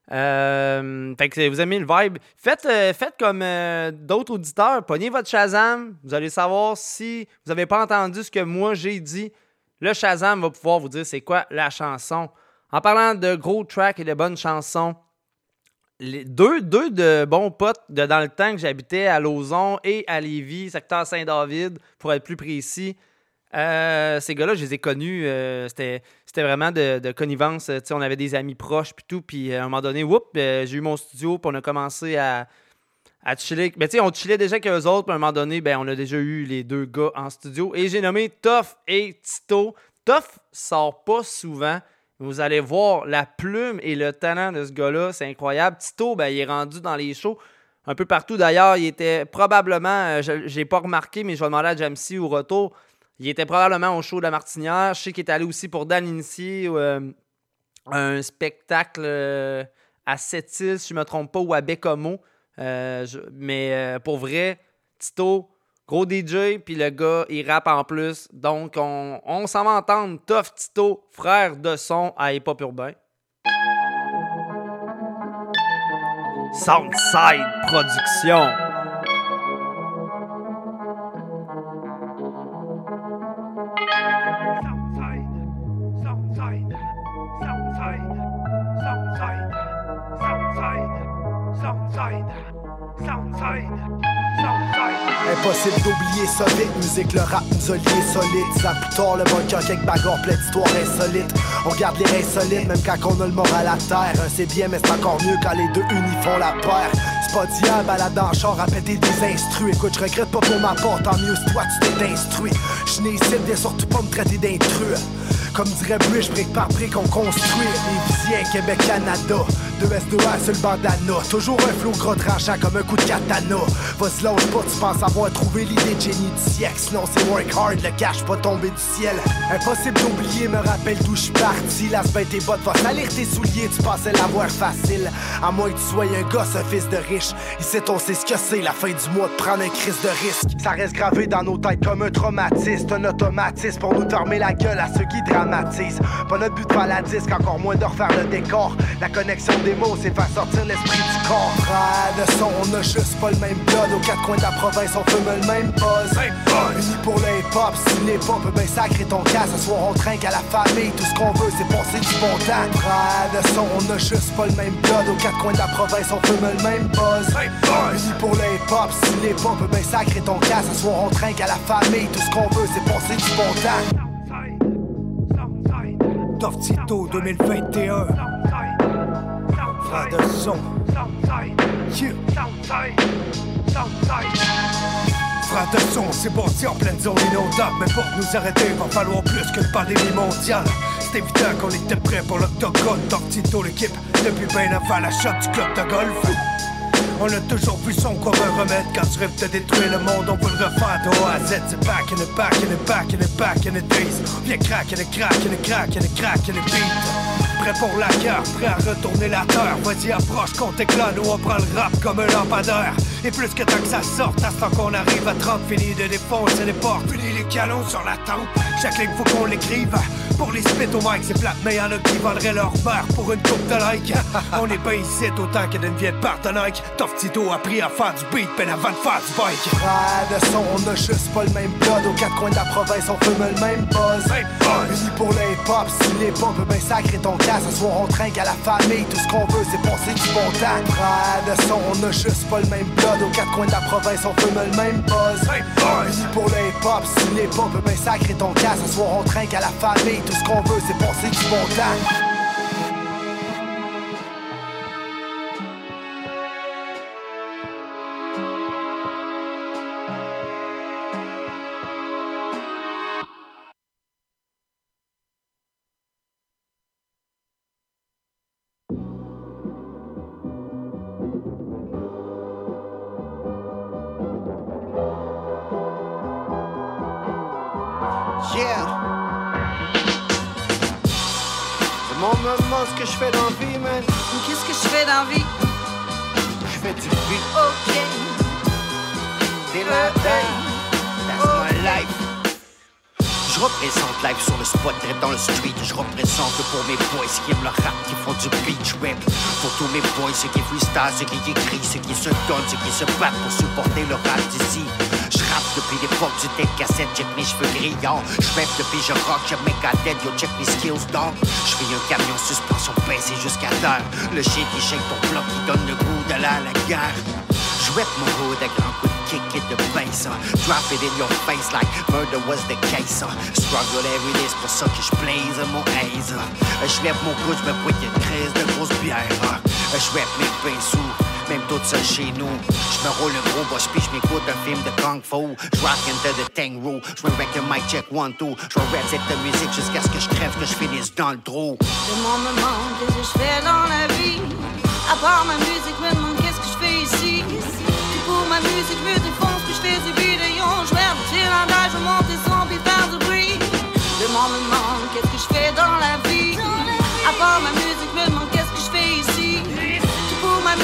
Fait que vous aimez le vibe. Faites, faites comme d'autres auditeurs. Pognez votre Shazam. Vous allez savoir si vous n'avez pas entendu ce que moi j'ai dit. Le Shazam va pouvoir vous dire c'est quoi la chanson. En parlant de gros tracks et de bonnes chansons, deux, deux de bons potes dans le temps que j'habitais à Lauson et à Lévis, secteur Saint-David, pour être plus précis. Euh, ces gars-là, je les ai connus. euh, c'était, c'était vraiment de, de connivence. On avait des amis proches puis tout. Puis euh, à un moment donné, whoop, j'ai eu mon studio. Puis on a commencé à, à chiller. Mais tu sais, on chillait déjà avec eux autres. Puis à un moment donné, ben, on a déjà eu les deux gars en studio. Et j'ai nommé Toff et Tito. Toff sort pas souvent. Vous allez voir la plume et le talent de ce gars-là. C'est incroyable. Tito, ben, il est rendu dans les shows un peu partout. D'ailleurs, il était probablement, euh, j'ai pas remarqué, mais je vais demander à Jamsey au retour. Il était probablement au show de la Martinière. Je sais qu'il est allé aussi pour Dan Initié, euh, un spectacle euh, à Sept-Îles, si je ne me trompe pas, ou à Bécomo. Euh, mais euh, pour vrai, Tito, gros DJ, puis le gars, il rappe en plus. Donc, on, on s'en va entendre. Tough Tito, frère de son à Hip Hop Urbain. Soundside Production. Impossible d'oublier solide, musique, le rap nous a liés solides. Ça plus tard, le bunker, quelques bagarres, plein d'histoires insolites. On garde les reins solides, même quand on a le moral à terre. Un c'est bien, mais c'est encore mieux quand les deux unis font la paire. C'est pas d'hier, balade en char, à péter des instruits. Écoute, je regrette pas pour ma part, tant mieux si toi tu t'es instruit. Je n'ai ici, viens surtout pas me traiter d'intrus. Comme dirait Bush, brique par brique, on construit. Les Québec, Canada. De S2A sur le bandana. Toujours un flot gros tranchant comme un coup de katana. Vas-y, lâche pas, tu penses avoir trouvé l'idée de génie du siècle. Sinon, c'est work hard, le cash pas tombé du ciel. Impossible d'oublier, me rappelle d'où je parti. La semaine tes bottes, va salir tes souliers, tu pensais l'avoir facile. À moins que tu sois un gosse, un fils de riche. Ici, on sait ce que c'est, la fin du mois, de prendre un crise de risque. Ça reste gravé dans nos têtes comme un traumatisme, un automatisme pour nous fermer la gueule à ceux qui dramatisent. Pas notre but de faire la disque, encore moins de refaire le décor. La connexion des mots, c'est faire sortir l'esprit du corps. Son, on a juste pas le même blood. Aux quatre coins de la province, on fume le même buzz. Unis pour le hip-hop, si l'hip-hop peut bien sacrer ton cas. Ce soir, on trinque à la famille. Tout ce qu'on veut, c'est passer du bon temps. Son, on a juste pas le même blood. Aux quatre coins de la province, on fume le même buzz. Unis pour le hip-hop, si l'hip-hop peut bien sacrer ton cas. Ce soir, on trinque à la famille. Tout ce qu'on veut, c'est passer du bon temps. Tito 2021. Frère de son. Yeah. Frère de son, c'est bâti en pleine zone inondable. Mais pour nous arrêter, va falloir plus qu'une pandémie mondiale. C'est évident qu'on était prêt pour l'octogone. Tough Tito, l'équipe, depuis bien avant la shot du club de golf. On a toujours vu son comme un remède Quand tu rêves de détruire le monde, on peut le refaire de A à Z C'est back in the back in the back in the back in the days Viens crack in the crack in the crack in the crack in the beat Prêt pour la guerre, prêt à retourner la terre. Vas-y approche qu'on t'éclate, nous on prend le rap comme un lampadaire Et plus que tant que ça sorte, à ce temps qu'on arrive à 30 Fini de défoncer les portes, fini les galons sur la tempe. Chaque ligne faut qu'on l'écrive. Pour les spit au mic, c'est plate, mais y'en a qui vendraient leur mère pour une coupe de like. On est pas ici autant que d'une vieille part de Nike. Tough Tito a appris à faire du beat, ben avant de faire du bike. Frère de son, on a juste pas le même blood. Aux quatre coins de la province, on fume le même buzz. Unis pour les hip-hop, si les pop, ben sacré ton cas. Ce soir, on trinque à la famille. Tout ce qu'on veut, c'est passer du bon temps. De son, on a juste pas le même blood. Aux quatre coins de la province, on fume le même buzz. Pour les hip-hop, si les pop, ben sacré ton cas. Ce soir, on trinque à la famille. Tout ce qu'on veut, c'est passer du bon temps. Que je fais dans la vie, man. Qu'est-ce que je fais dans la vie? Je fais du beat. Ok. T'es ma. That's my life. Je représente live sur le spot, direct dans le street. Je représente pour mes boys qui aiment le rap, qui font du beach rap. Pour tous mes boys, ceux qui freestyle, ceux qui écrivent, ceux qui se donnent, ceux qui se battent pour supporter le rap d'ici. Je rappe depuis l'époque du tape cassette, check mes cheveux grillants. Je depuis je rock, je tête, yo check mes skills dog. Je fais un camion suspension baissé jusqu'à terre. Le shit qui shake ton bloc, qui donne le goût de la, la guerre. Je mon hood à grands coups de kick it the bass, uh. Drop it in your face like murder was the case. Struggle every day, c'est pour ça que je blaze mon haze. Je lève mon coude, je me une crise de grosse bière. Je mes bains sous, même tout seul chez nous. Je me roule un gros boss, puis je m'écoute un film de Kung Fu. Je rock into the Tang Roo, je me un mic check one two. Je rap cette musique jusqu'à ce que je crève, que je finisse dans le trou. Le monde me demande qu'est-ce que je fais dans la vie. À part ma musique, me demande qu'est-ce que je fais ici. Puis pour ma musique, je me défonce, puis je fais du bidon. Je merde, j'ai l'endage, je monte et son, puis faire du bruit. Le monde me demande qu'est-ce que je fais dans la vie? À part ma musique, me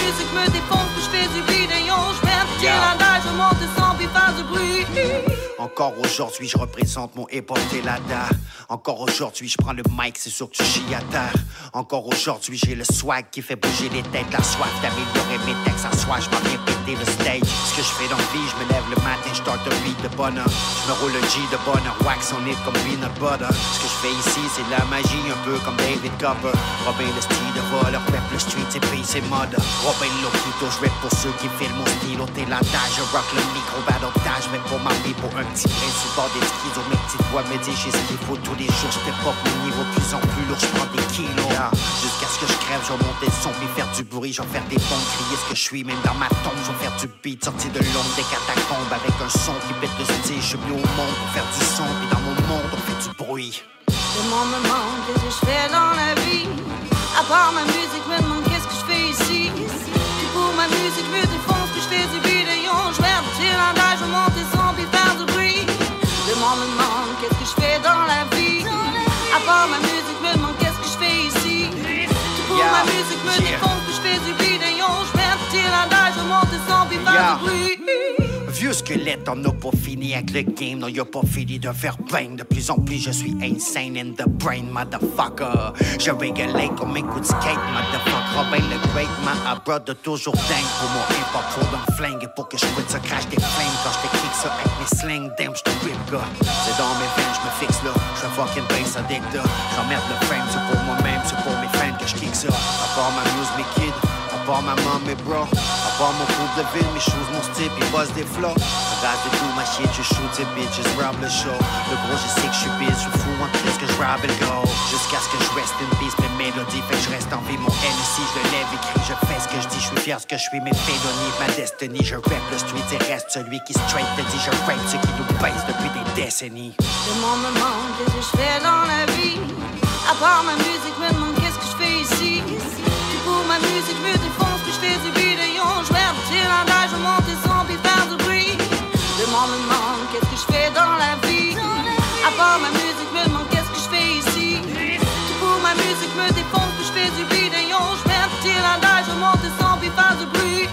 musique, me défonce, je fais du bidon. Je merde, j'ai l'endage, je monte son, puis faire du bruit. Encore aujourd'hui, je représente mon hip-hop Lada. Encore aujourd'hui, je prends le mic, c'est sûr que tu à terre. Encore aujourd'hui, j'ai le swag qui fait bouger les têtes. La soif d'améliorer mes textes à soi, je m'en viens péter le stage. Ce que je fais dans la vie, je me lève le matin, je start un beat de bonheur. Je me roule un G de bonheur, wax on it comme peanut butter. Ce que je fais ici, c'est de la magie, un peu comme David Copper. Robin le style de voleur, rap le street, c'est pays, c'est mode. Robin Loquito, je rap pour ceux qui filment mon style. Au Lada, je rock le micro, badotage, mais pour ma vie, pour un petit bord des skis, mes petites voix me disent j'ai ce qu'il faut tous les jours. Je pas mon niveau plus en plus lourd, je prends des kilos. Jusqu'à ce que je crève, je vais monter le son, puis faire du bruit, je vais faire des bons, crier ce que je suis, même dans ma tombe, je vais faire du beat, sortir de l'ombre des catacombes avec un son qui pète le style. Je suis mieux au monde pour faire du son, puis dans mon monde, on fait du bruit. Le monde me demande qu'est-ce que je fais dans la vie? À part ma musique, me demande qu'est-ce que je fais ici? Puis pour ma musique, je me défonce, puis je fais du Je merde, j'ai l'endage, je monte et son, puis faire du bruit. Le monde me demande qu'est-ce que je fais dans la vie? À part ma musique, me demande qu'est-ce que je fais ici? Puis pour ma musique, me défonce, puis je fais du bidon. Je merde, j'ai l'endage, je monte et son, puis faire du bruit. Vieux squelette, on n'a pas fini avec le game, non, y'a pas fini de faire bang. De plus en plus, je suis insane in the brain, motherfucker. Je régulate comme un coup de skate, motherfucker. Robin le great, ma brother, toujours dingue. Pour mon hip-hop, faut me flingue. Pour que je quit ça, crash des flames. Quand je te kick ça avec mes slings, damn, je te rip, gars. C'est dans mes veines, je me fixe là. Je fucking bass addict, là. J'emmerde le frame, c'est pour moi-même, c'est pour mes fans que je kick ça. À part ma muse, mes kids. Part ma mom, mes bro. Part mon couple de ville, mes choses, mon style, puis buzz des flots. Regarde de tout ma shit, je shoot tes bitches, rob le show. Le gros, je sais que je suis biz, je fous en triste que je rob le go. Jusqu'à ce que je reste in peace, mes mélodies, fait que je reste en vie. Mon MC, je le lève, écrit, je fais ce que je dis, je suis fier ce que je suis, mes fédonies, ma destinée. Je rap le street et reste celui qui straight te dit, je rape ceux qui nous baissent depuis des décennies. Le monde me demande qu'est-ce que je fais dans la vie? À part ma musique, me demande qu'est-ce que je fais ici? Ma musique, me défonce, puis je fais du bidon. Je merde, j'ai l'endage, je monte son, puis faire du bruit. Le monde me qu'est-ce que je fais dans la vie? À part ma musique, me demande qu'est-ce que je fais ici? Pour ma musique, me défonce, puis je fais du bidon. Je merde, j'ai l'endage, je monte son, puis faire du bruit.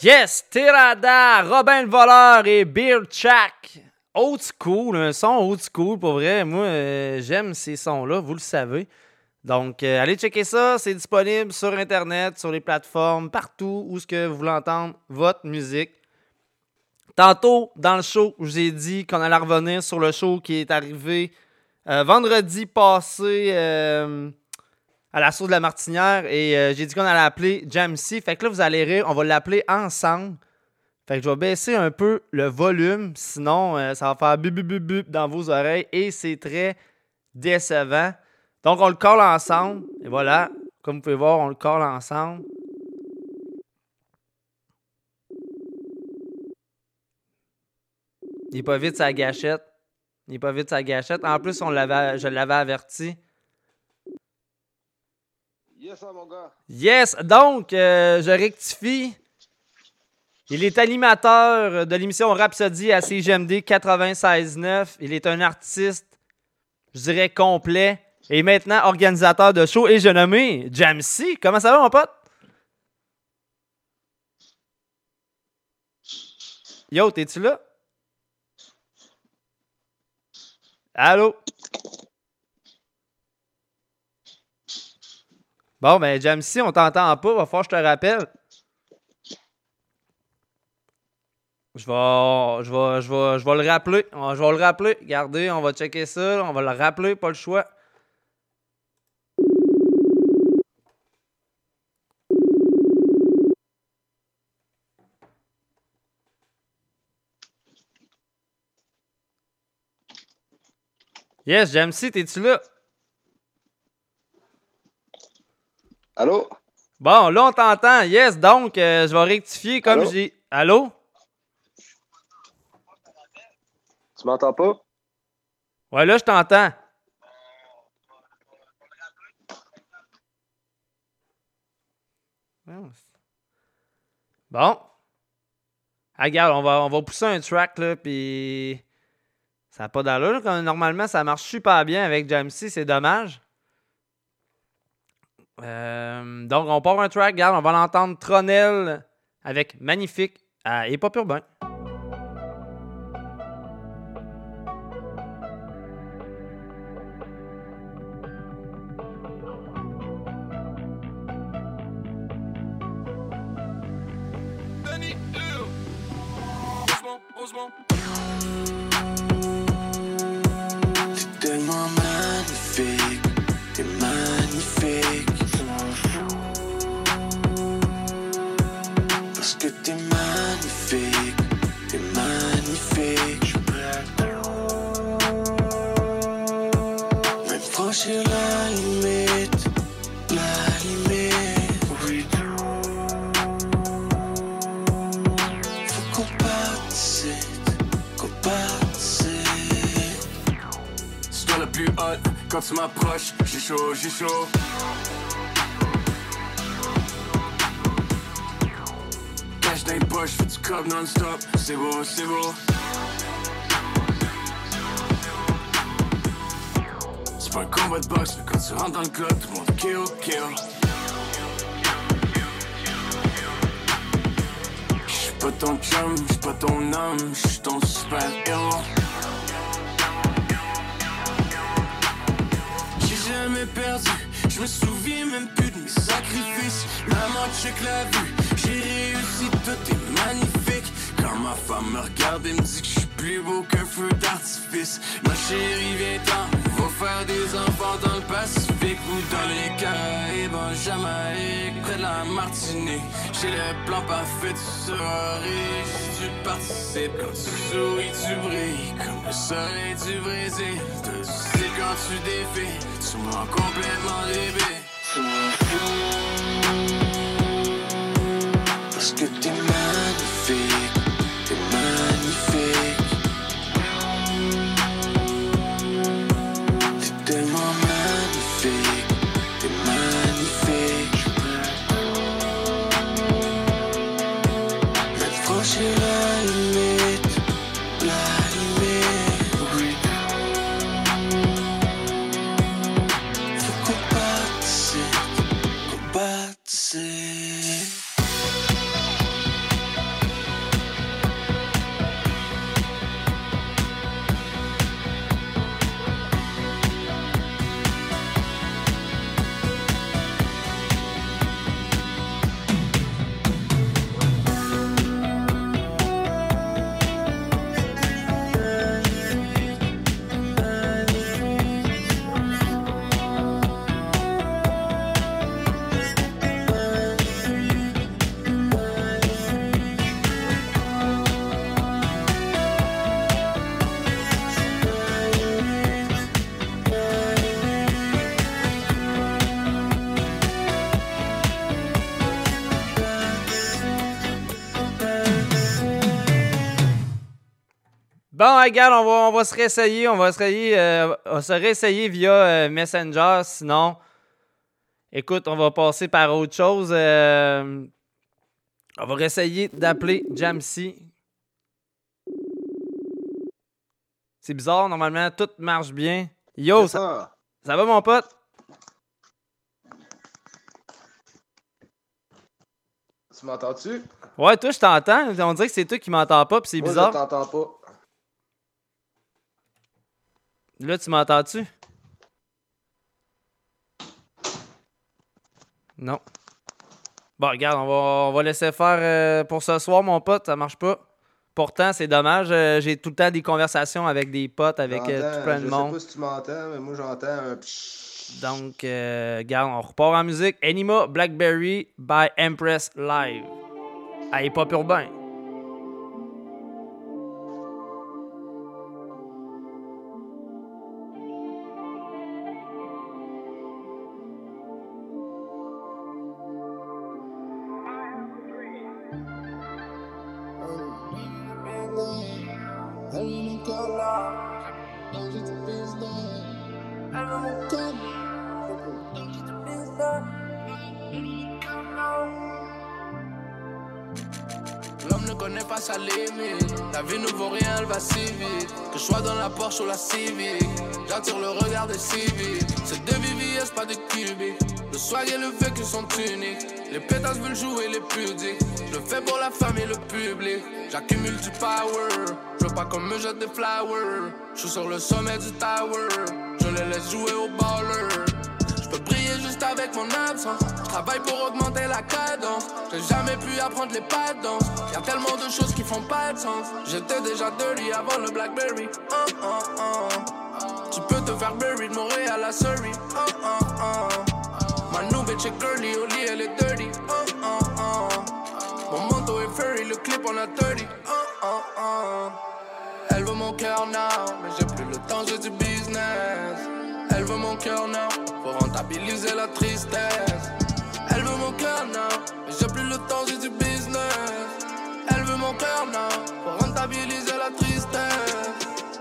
Yes, Tirada, Robin le voleur et Beer Shack old school, un son old school, pour vrai. Moi, euh, j'aime ces sons-là, vous le savez. Donc, euh, allez checker ça. C'est disponible sur Internet, sur les plateformes, partout où ce que vous voulez entendre votre musique. Tantôt, dans le show, je vous ai dit qu'on allait revenir sur le show qui est arrivé euh, vendredi passé euh, à la source de la Martinière. Et j'ai dit qu'on allait l'appeler Jamsey. Fait que là, vous allez rire, on va l'appeler ensemble. Fait que je vais baisser un peu le volume, sinon ça va faire bup bup bup bup dans vos oreilles et c'est très décevant. Donc on le colle ensemble et voilà, comme vous pouvez voir, on le colle ensemble. Il est pas vite sa gâchette. Il est pas vite sa gâchette. En plus, on je l'avais averti. Yes, mon gars. Yes, donc euh, je rectifie. Il est animateur de l'émission Rhapsody à CGMD 96.9. Il est un artiste, je dirais, complet. Et maintenant, organisateur de show. Et je nommé Jamsey. Comment ça va, mon pote? Yo, t'es-tu là? Allô? Bon, ben, Jamsey, on t'entend pas. Va falloir que je te rappelle. Je vais, je vais, je vais, je vais le rappeler. Je vais le rappeler. Regardez, on va checker ça. On va le rappeler, pas le choix. Yes, Jamsey, t'es-tu là? Allô? Bon, là, on t'entend. Yes, donc, euh, je vais rectifier comme j'ai. Allô? Tu m'entends pas? Ouais, là, je t'entends. Bon. Ah, regarde, on va, on va pousser un track, là, puis... Ça n'a pas d'allure. Normalement, ça marche super bien avec Jamsey, c'est dommage. Euh, donc, on part un track, regarde, on va l'entendre Tronel avec Magnifique à Hip Urbain. C'est beau, ou dans les Caraïbes, en Jamaïque, près de la Martinique. J'ai le plan parfait, tu si tu participes. Quand tu souris, tu brilles, comme le soleil du Brésil. Tu sais quand tu défais, tu me rends complètement débile. Tu m'en fous. Parce que t'es magnifique, Bon, regarde, on va, on va se réessayer. On va se, réessayer, euh, on se réessayer via euh, Messenger. Sinon, écoute, on va passer par autre chose. Euh, on va réessayer d'appeler Jamsey. C'est bizarre, normalement, tout marche bien. Yo, ça, ça va, mon pote? Tu m'entends-tu? Ouais, toi, je t'entends. On dirait que c'est toi qui m'entends pas, puis c'est bizarre. je t'entends pas. Là, tu m'entends-tu? Non. Bon, regarde, on va, on va laisser faire euh, pour ce soir, mon pote. Ça marche pas. Pourtant, c'est dommage. euh, J'ai tout le temps des conversations avec des potes, avec euh, tout plein de je monde. sais pas si tu m'entends, mais moi j'entends un. Donc, euh, regarde, on repart en musique. Anima Blackberry by Empress Live. À Hip Hop Urbain. Le sont uniques. Les pétasses veulent jouer les pudiques. Je le fais pour la famille et le public. J'accumule du power. Je veux pas qu'on me jette des flowers. Je suis sur le sommet du tower. Je les laisse jouer au baller. Je peux briller juste avec mon absence. Je travaille pour augmenter la cadence. J'ai jamais pu apprendre les pas de danse. Y'a tellement de choses qui font pas de sens. J'étais déjà dirty avant le Blackberry. Uh, uh, uh. Tu peux te faire de Montréal à Surrey. Uh. Ma new bitch est elle est dirty. Uh, uh, uh. Mon manteau est furry, le clip on a 30. Uh, uh, uh. Elle veut mon cœur now, mais j'ai plus le temps, j'ai du business. Elle veut mon cœur now, pour rentabiliser la tristesse. Elle veut mon cœur now, mais j'ai plus le temps, j'ai du business. Elle veut mon cœur now, pour rentabiliser la tristesse.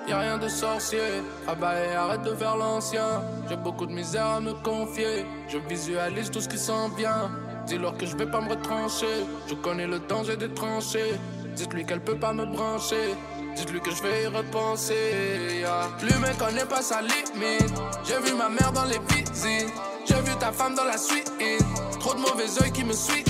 Y'a rien de sorcier, travaille et arrête de faire l'ancien. J'ai beaucoup de misère à me confier, je visualise tout ce qui s'en vient. Dis-leur que je vais pas me retrancher, je connais le danger des tranchées. Dites-lui qu'elle peut pas me brancher. Dites-lui que je vais y repenser. yeah. Lui connaît pas sa limite. J'ai vu ma mère dans les visites. J'ai vu ta femme dans la suite. Trop de mauvais oeil qui me suit.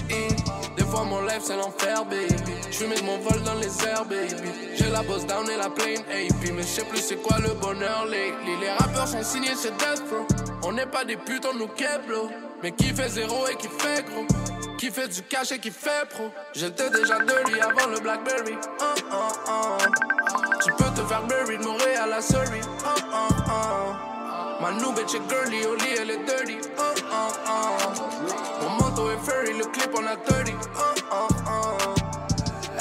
Fois mon life c'est l'enfer, baby. J'fuis de mon vol dans les airs, baby. J'ai la boss down et la plane AP. Mais je sais plus c'est quoi le bonheur lately. Les rappeurs sont signés chez Death Pro. On n'est pas des putes, on nous keblo. Mais qui fait zéro et qui fait gros? Qui fait du cash et qui fait pro? J'étais déjà dirty avant le Blackberry. Uh, uh, uh. Tu peux te faire de Montréal à Surrey. Uh, uh. Ma est girly, au lit elle est dirty. Est le clip on a 30. Uh, uh, uh.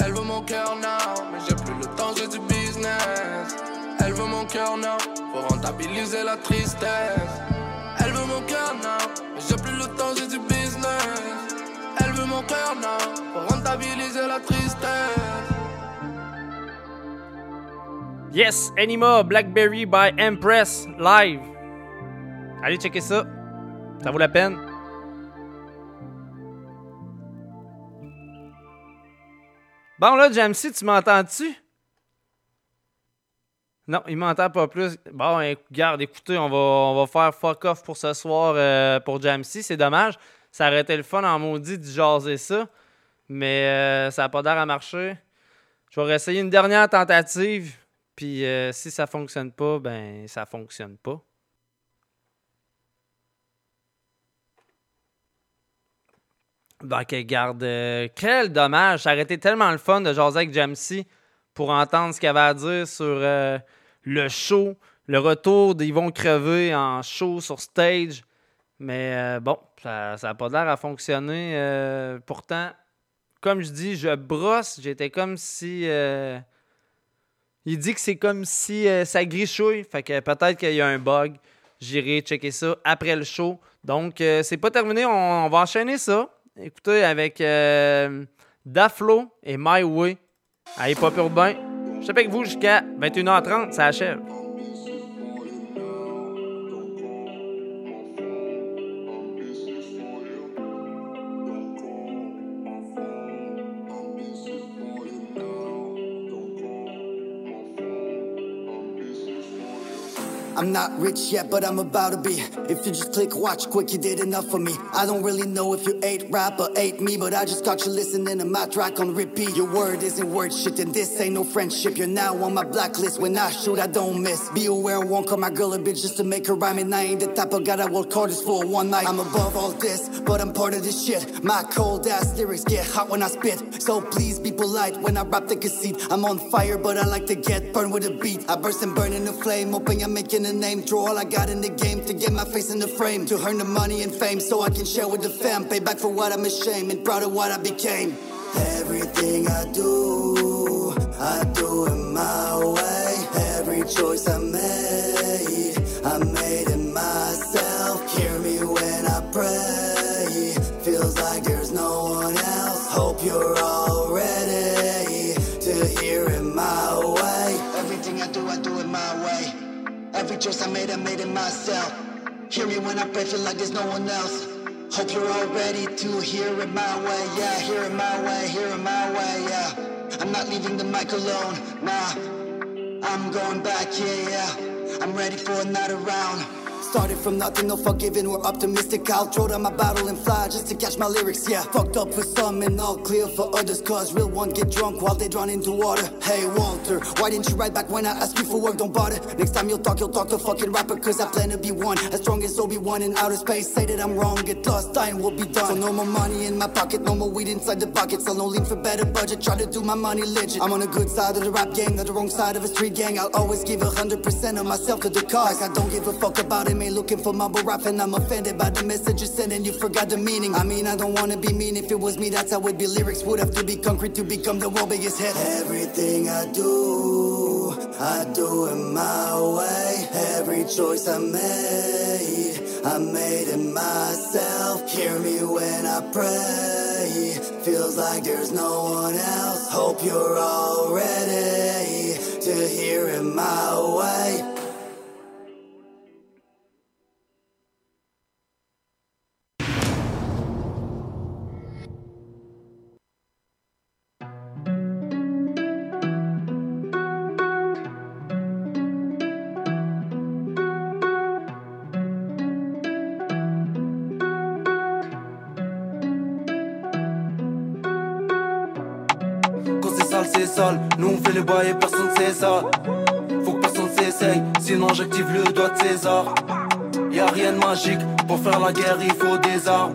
Elle veut mon cœur now, mais j'ai plus le temps, j'ai du business. Elle veut mon cœur now, pour rentabiliser la tristesse. Elle veut mon cœur now, mais j'ai plus le temps, j'ai du business. Elle veut mon cœur now, pour rentabiliser la tristesse. Yes, Anima Blackberry by Empress live. Allez checker ça. Ça vaut la peine. Bon là, Jamsey, tu m'entends-tu? Non, il m'entend pas plus. Bon, éc- garde, écoutez, on va, on va faire fuck off pour ce soir euh, pour Jamsey. C'est dommage. Ça aurait été le fun en maudit de jaser ça. Mais euh, ça n'a pas l'air à marcher. Je vais réessayer une dernière tentative. Puis euh, si ça fonctionne pas, ben ça fonctionne pas. Donc, garde. euh, quel dommage. Ça aurait été tellement le fun de jaser avec Jamsey pour entendre ce qu'il avait à dire sur euh, le show, le retour d'Ils vont crever en show sur stage. Mais euh, bon, ça n'a pas l'air à fonctionner. pourtant, comme je dis, je brosse. J'étais comme si. il dit que c'est comme si ça grichouille. Fait que peut-être qu'il y a un bug. J'irai checker ça après le show. Donc, c'est pas terminé. On va enchaîner ça. Écoutez, avec euh, Daflo et My Way à Hip Hop Urbain. Je suis avec vous jusqu'à 21h30, ça achève. I'm not rich yet, but I'm about to be. If you just click watch quick, you did enough for me. I don't really know if you ate rap or ate me, but I just got you listening to my track on repeat. Your word isn't worth shit, and this ain't no friendship. You're now on my blacklist. When I shoot, I don't miss. Be aware I won't call my girl a bitch just to make her rhyme, and I ain't the type of guy that call this for one night. I'm above all this, but I'm part of this shit. My cold ass lyrics get hot when I spit, so please be polite when I rap the conceit. I'm on fire, but I like to get burned with a beat. I burst and burn in the flame, hoping I'm making a name. Draw all I got in the game to get my face in the frame. To earn the money and fame so I can share with the fam. Pay back for what I'm ashamed and proud of what I became. Everything I do, I do it my way. Every choice I made, I choice I made, I made it myself. Hear me when I pray, feel like there's no one else. Hope you're all ready to hear it my way, yeah. Hear it my way, hear it my way, yeah. I'm not leaving the mic alone, nah. I'm going back, yeah, yeah. I'm ready for another round. Started from nothing, no forgiving, we're optimistic. I'll throw down my bottle and fly just to catch my lyrics, yeah. Fucked up for some and all clear for others, cause real ones get drunk while they drown into water. Hey, Walter, why didn't you write back when I asked you for work? Don't bother. Next time you'll talk, you'll talk to fucking rapper, cause I plan to be one. As strong as Obi-Wan in outer space. Say that I'm wrong, get lost, time will be done. So no more money in my pocket, no more weed inside the pocket. Sell no lean for better budget, try to do my money legit. I'm on a good side of the rap game, not the wrong side of a street gang. I'll always give a hundred percent of myself to the cause. Like I don't give a fuck about ain't looking for mumble rap and I'm offended by the message you sent and you forgot the meaning. I mean, I don't wanna be mean, if it was me, that's how it'd be. Lyrics would have to be concrete to become the world biggest hit. Everything I do, I do it my way. Every choice I made, I made it myself. Hear me when I pray. Feels like there's no one else. Hope you're all ready to hear it my way. Nous on fait les bails et personne sait ça. Faut que personne s'essaye, sinon j'active le doigt de César. Y a rien de magique, pour faire la guerre il faut des armes.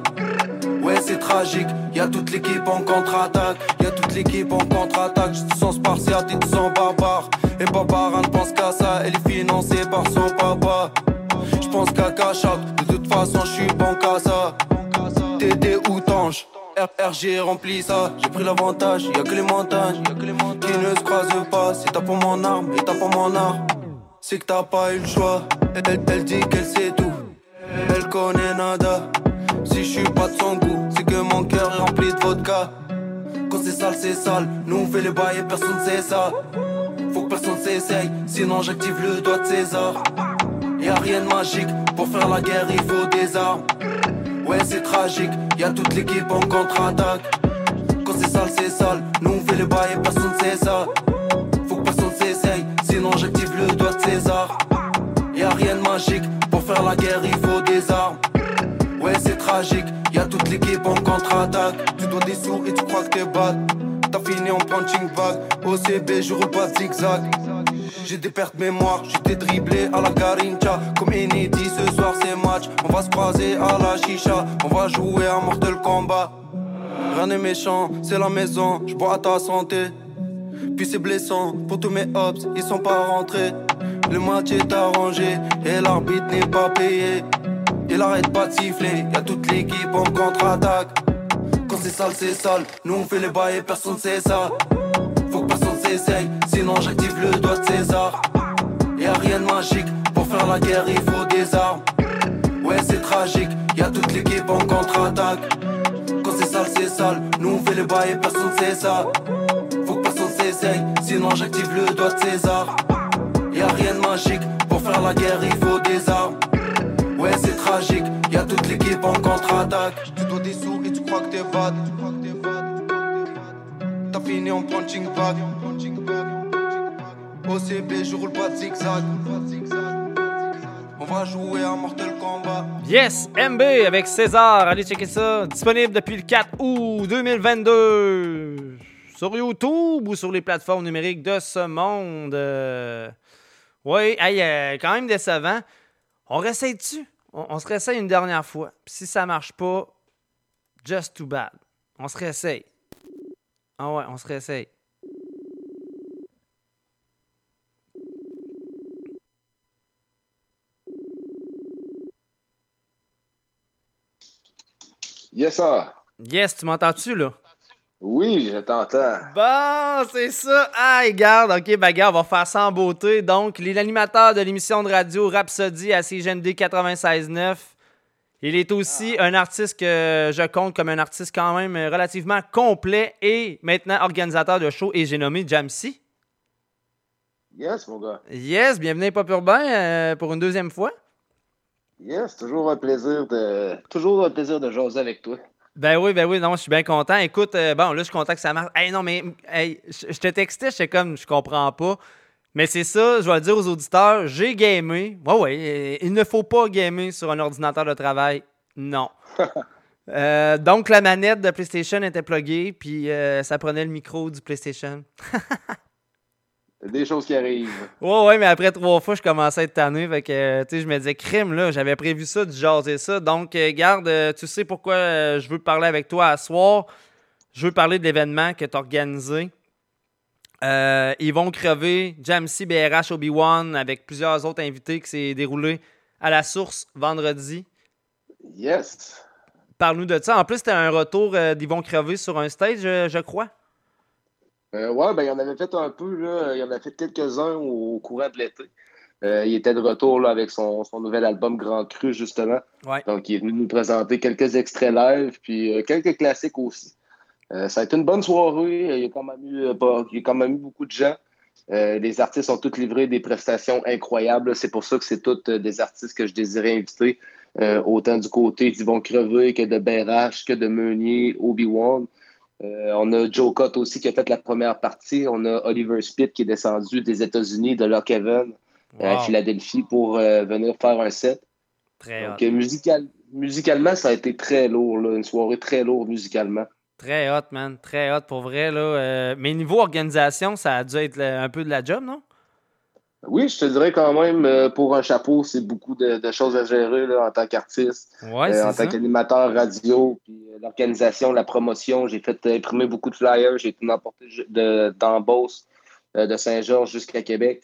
Ouais, c'est tragique, y a toute l'équipe en contre-attaque. Y a toute l'équipe en contre-attaque. Je te sens spartiate, te sens barbare. Et Barbara ne pense qu'à ça, elle est financée par son papa. Je pense qu'à Kachak, de toute façon je suis bon qu'à ça. RG remplit ça. J'ai pris l'avantage, y a que les montagnes qui ne se croisent pas. Si t'as pas mon arme et t'as pas mon arme, c'est que t'as pas eu le choix. Elle, elle, dit qu'elle sait tout, elle connaît nada. Si je suis pas de son goût, c'est que mon cœur est rempli de vodka. Quand c'est sale, c'est sale. Nous on fait les bails et personne sait ça. Faut que personne s'essaye, sinon j'active le doigt de César. Y a rien de magique, pour faire la guerre il faut des armes. Ouais, c'est tragique, y a toute l'équipe en contre-attaque. Quand c'est sale, c'est sale. Nous on fait les bails et personne sait ça. Faut que personne s'essaye, sinon j'active le doigt de César. Y a rien de magique, pour faire la guerre il faut des armes. Ouais, c'est tragique, y a toute l'équipe en contre-attaque. Tu dois des sous et tu crois que t'es bad. T'as fini en punching bag. OCB, je roule pas zigzag. J'ai des pertes mémoire, j'étais dribblé à la Garincha. Comme Enidi, ce soir c'est match. On va se croiser à la chicha. On va jouer à Mortal Kombat. Rien n'est méchant, c'est la maison. Je bois à ta santé. Puis c'est blessant pour tous mes hops, ils sont pas rentrés. Le match est arrangé et l'arbitre n'est pas payé. Il arrête pas de siffler, y a toute l'équipe en contre-attaque. Quand c'est sale, c'est sale. Nous on fait les bails et personne sait ça. Faut que personne s'essaye, sinon j'active le doigt de César. Y a rien de magique, pour faire la guerre il faut des armes. Ouais, c'est tragique, y a toute l'équipe en contre-attaque. Quand c'est sale, c'est sale. Nous on fait les bails et personne sait ça. Faut que personne essaye, sinon j'active le doigt de César. Y'a rien de magique, pour faire la guerre il faut des armes. Tragique, y'a toute l'équipe en contre-attaque. Tu dois des souris, tu crois que t'es bad. T'as fini en punching bag. OCB, je roule pas de zigzag. On va jouer à Mortal Kombat. Yes, MB avec César. Allez checker ça. Disponible depuis le 4 août 2022 sur YouTube ou sur les plateformes numériques de ce monde. Euh, Oui, hey, euh, quand même décevant. On réessaye dessus. On, on se réessaye une dernière fois. Puis si ça marche pas, just too bad. On se réessaye. Ah ouais, on se réessaye. Yes, sir. Yes, tu m'entends-tu là? Oui, je t'entends. Bon, c'est ça. Ah, garde. OK, ben, garde, on va faire ça en beauté. Donc, il est l'animateur de l'émission de radio Rhapsody à CGND 96.9. Il est aussi un artiste que je compte comme un artiste quand même relativement complet et maintenant organisateur de show et j'ai nommé Jamsey. Yes, mon gars. Yes, bienvenue à Pop Urbain euh, pour une deuxième fois. Yes, toujours un plaisir de toujours un plaisir de jaser avec toi. Ben oui, ben oui, non, je suis bien content. Écoute, euh, bon, là, je suis content que ça marche. Hey, non, mais, hey, je te textais, j'étais comme, je comprends pas. Mais c'est ça, je vais le dire aux auditeurs, j'ai gamé. Ouais, ouais, il ne faut pas gamer sur un ordinateur de travail. Non. Euh, donc, la manette de PlayStation était pluguée, puis euh, ça prenait le micro du PlayStation. Des choses qui arrivent. Ouais, ouais, mais après trois fois, je commençais à être tanné. Fait que, euh, tu sais, je me disais, crime, là, j'avais prévu ça, du jaser ça. Donc, euh, garde, euh, tu sais pourquoi je veux parler avec toi à soir. Je veux parler de l'événement que tu as organisé. Euh, ils vont crever Jamsey, BRH, Obi-Wan avec plusieurs autres invités qui s'est déroulé à la source vendredi. Yes. Parle-nous de ça. En plus, c'était un retour d'Yvon Crevé sur un stage, je, je crois. Euh, ouais, ben, il en avait fait un peu, là. Il en a fait quelques-uns au, au courant de l'été. Euh, il était de retour là, avec son, son nouvel album Grand Cru, justement. Ouais. Donc, il est venu nous présenter quelques extraits live, puis euh, quelques classiques aussi. Euh, ça a été une bonne soirée. Il y a quand même eu, pas- il y a quand même eu beaucoup de gens. Les artistes ont tous livré des prestations incroyables. C'est pour ça que c'est tous des artistes que je désirais inviter, autant du côté d'Yvon Crevé que de BRH, que de Meunier, Obi-Wan. Euh, on a Joe Cott aussi qui a fait la première partie. On a Oliver Spitt qui est descendu des États-Unis, de Lock Haven, euh, à Wow. Philadelphie, pour euh, venir faire un set. Très Donc, euh, musical- musicalement, ça a été très lourd, là, une soirée très lourde musicalement. Très hot, man. Très hot, pour vrai. Là. Euh, mais niveau organisation, ça a dû être un peu de la job, non? Oui, je te dirais quand même, euh, pour un chapeau, c'est beaucoup de, de choses à gérer là, en tant qu'artiste, Ouais, euh, en ça. tant qu'animateur radio, puis euh, l'organisation, la promotion. J'ai fait imprimer beaucoup de flyers, j'ai été emporté ju- de- de Saint-Georges jusqu'à Québec.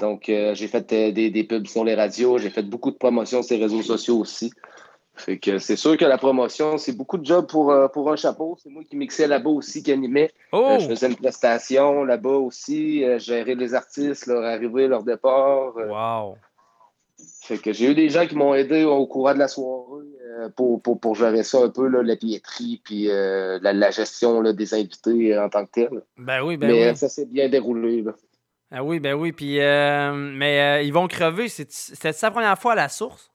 Donc, j'ai fait des, des pubs sur les radios, j'ai fait beaucoup de promotions sur les réseaux sociaux aussi. Fait que c'est sûr que la promotion, c'est beaucoup de job pour, euh, pour un chapeau. C'est moi qui mixais là-bas aussi, qui animais. Oh! Euh, je faisais une prestation là-bas aussi, euh, gérer les artistes, leur arrivée, leur départ. euh. Wow! Fait que j'ai eu des gens qui m'ont aidé au courant de la soirée pour, pour, pour gérer ça un peu, là, la billetterie, puis la, la gestion là, des invités en tant que tel. Ben oui, ben Mais oui. ça s'est bien déroulé. Là. Ah oui, ben oui. Puis, mais ils vont crever. C'est- C'était sa première fois à la source?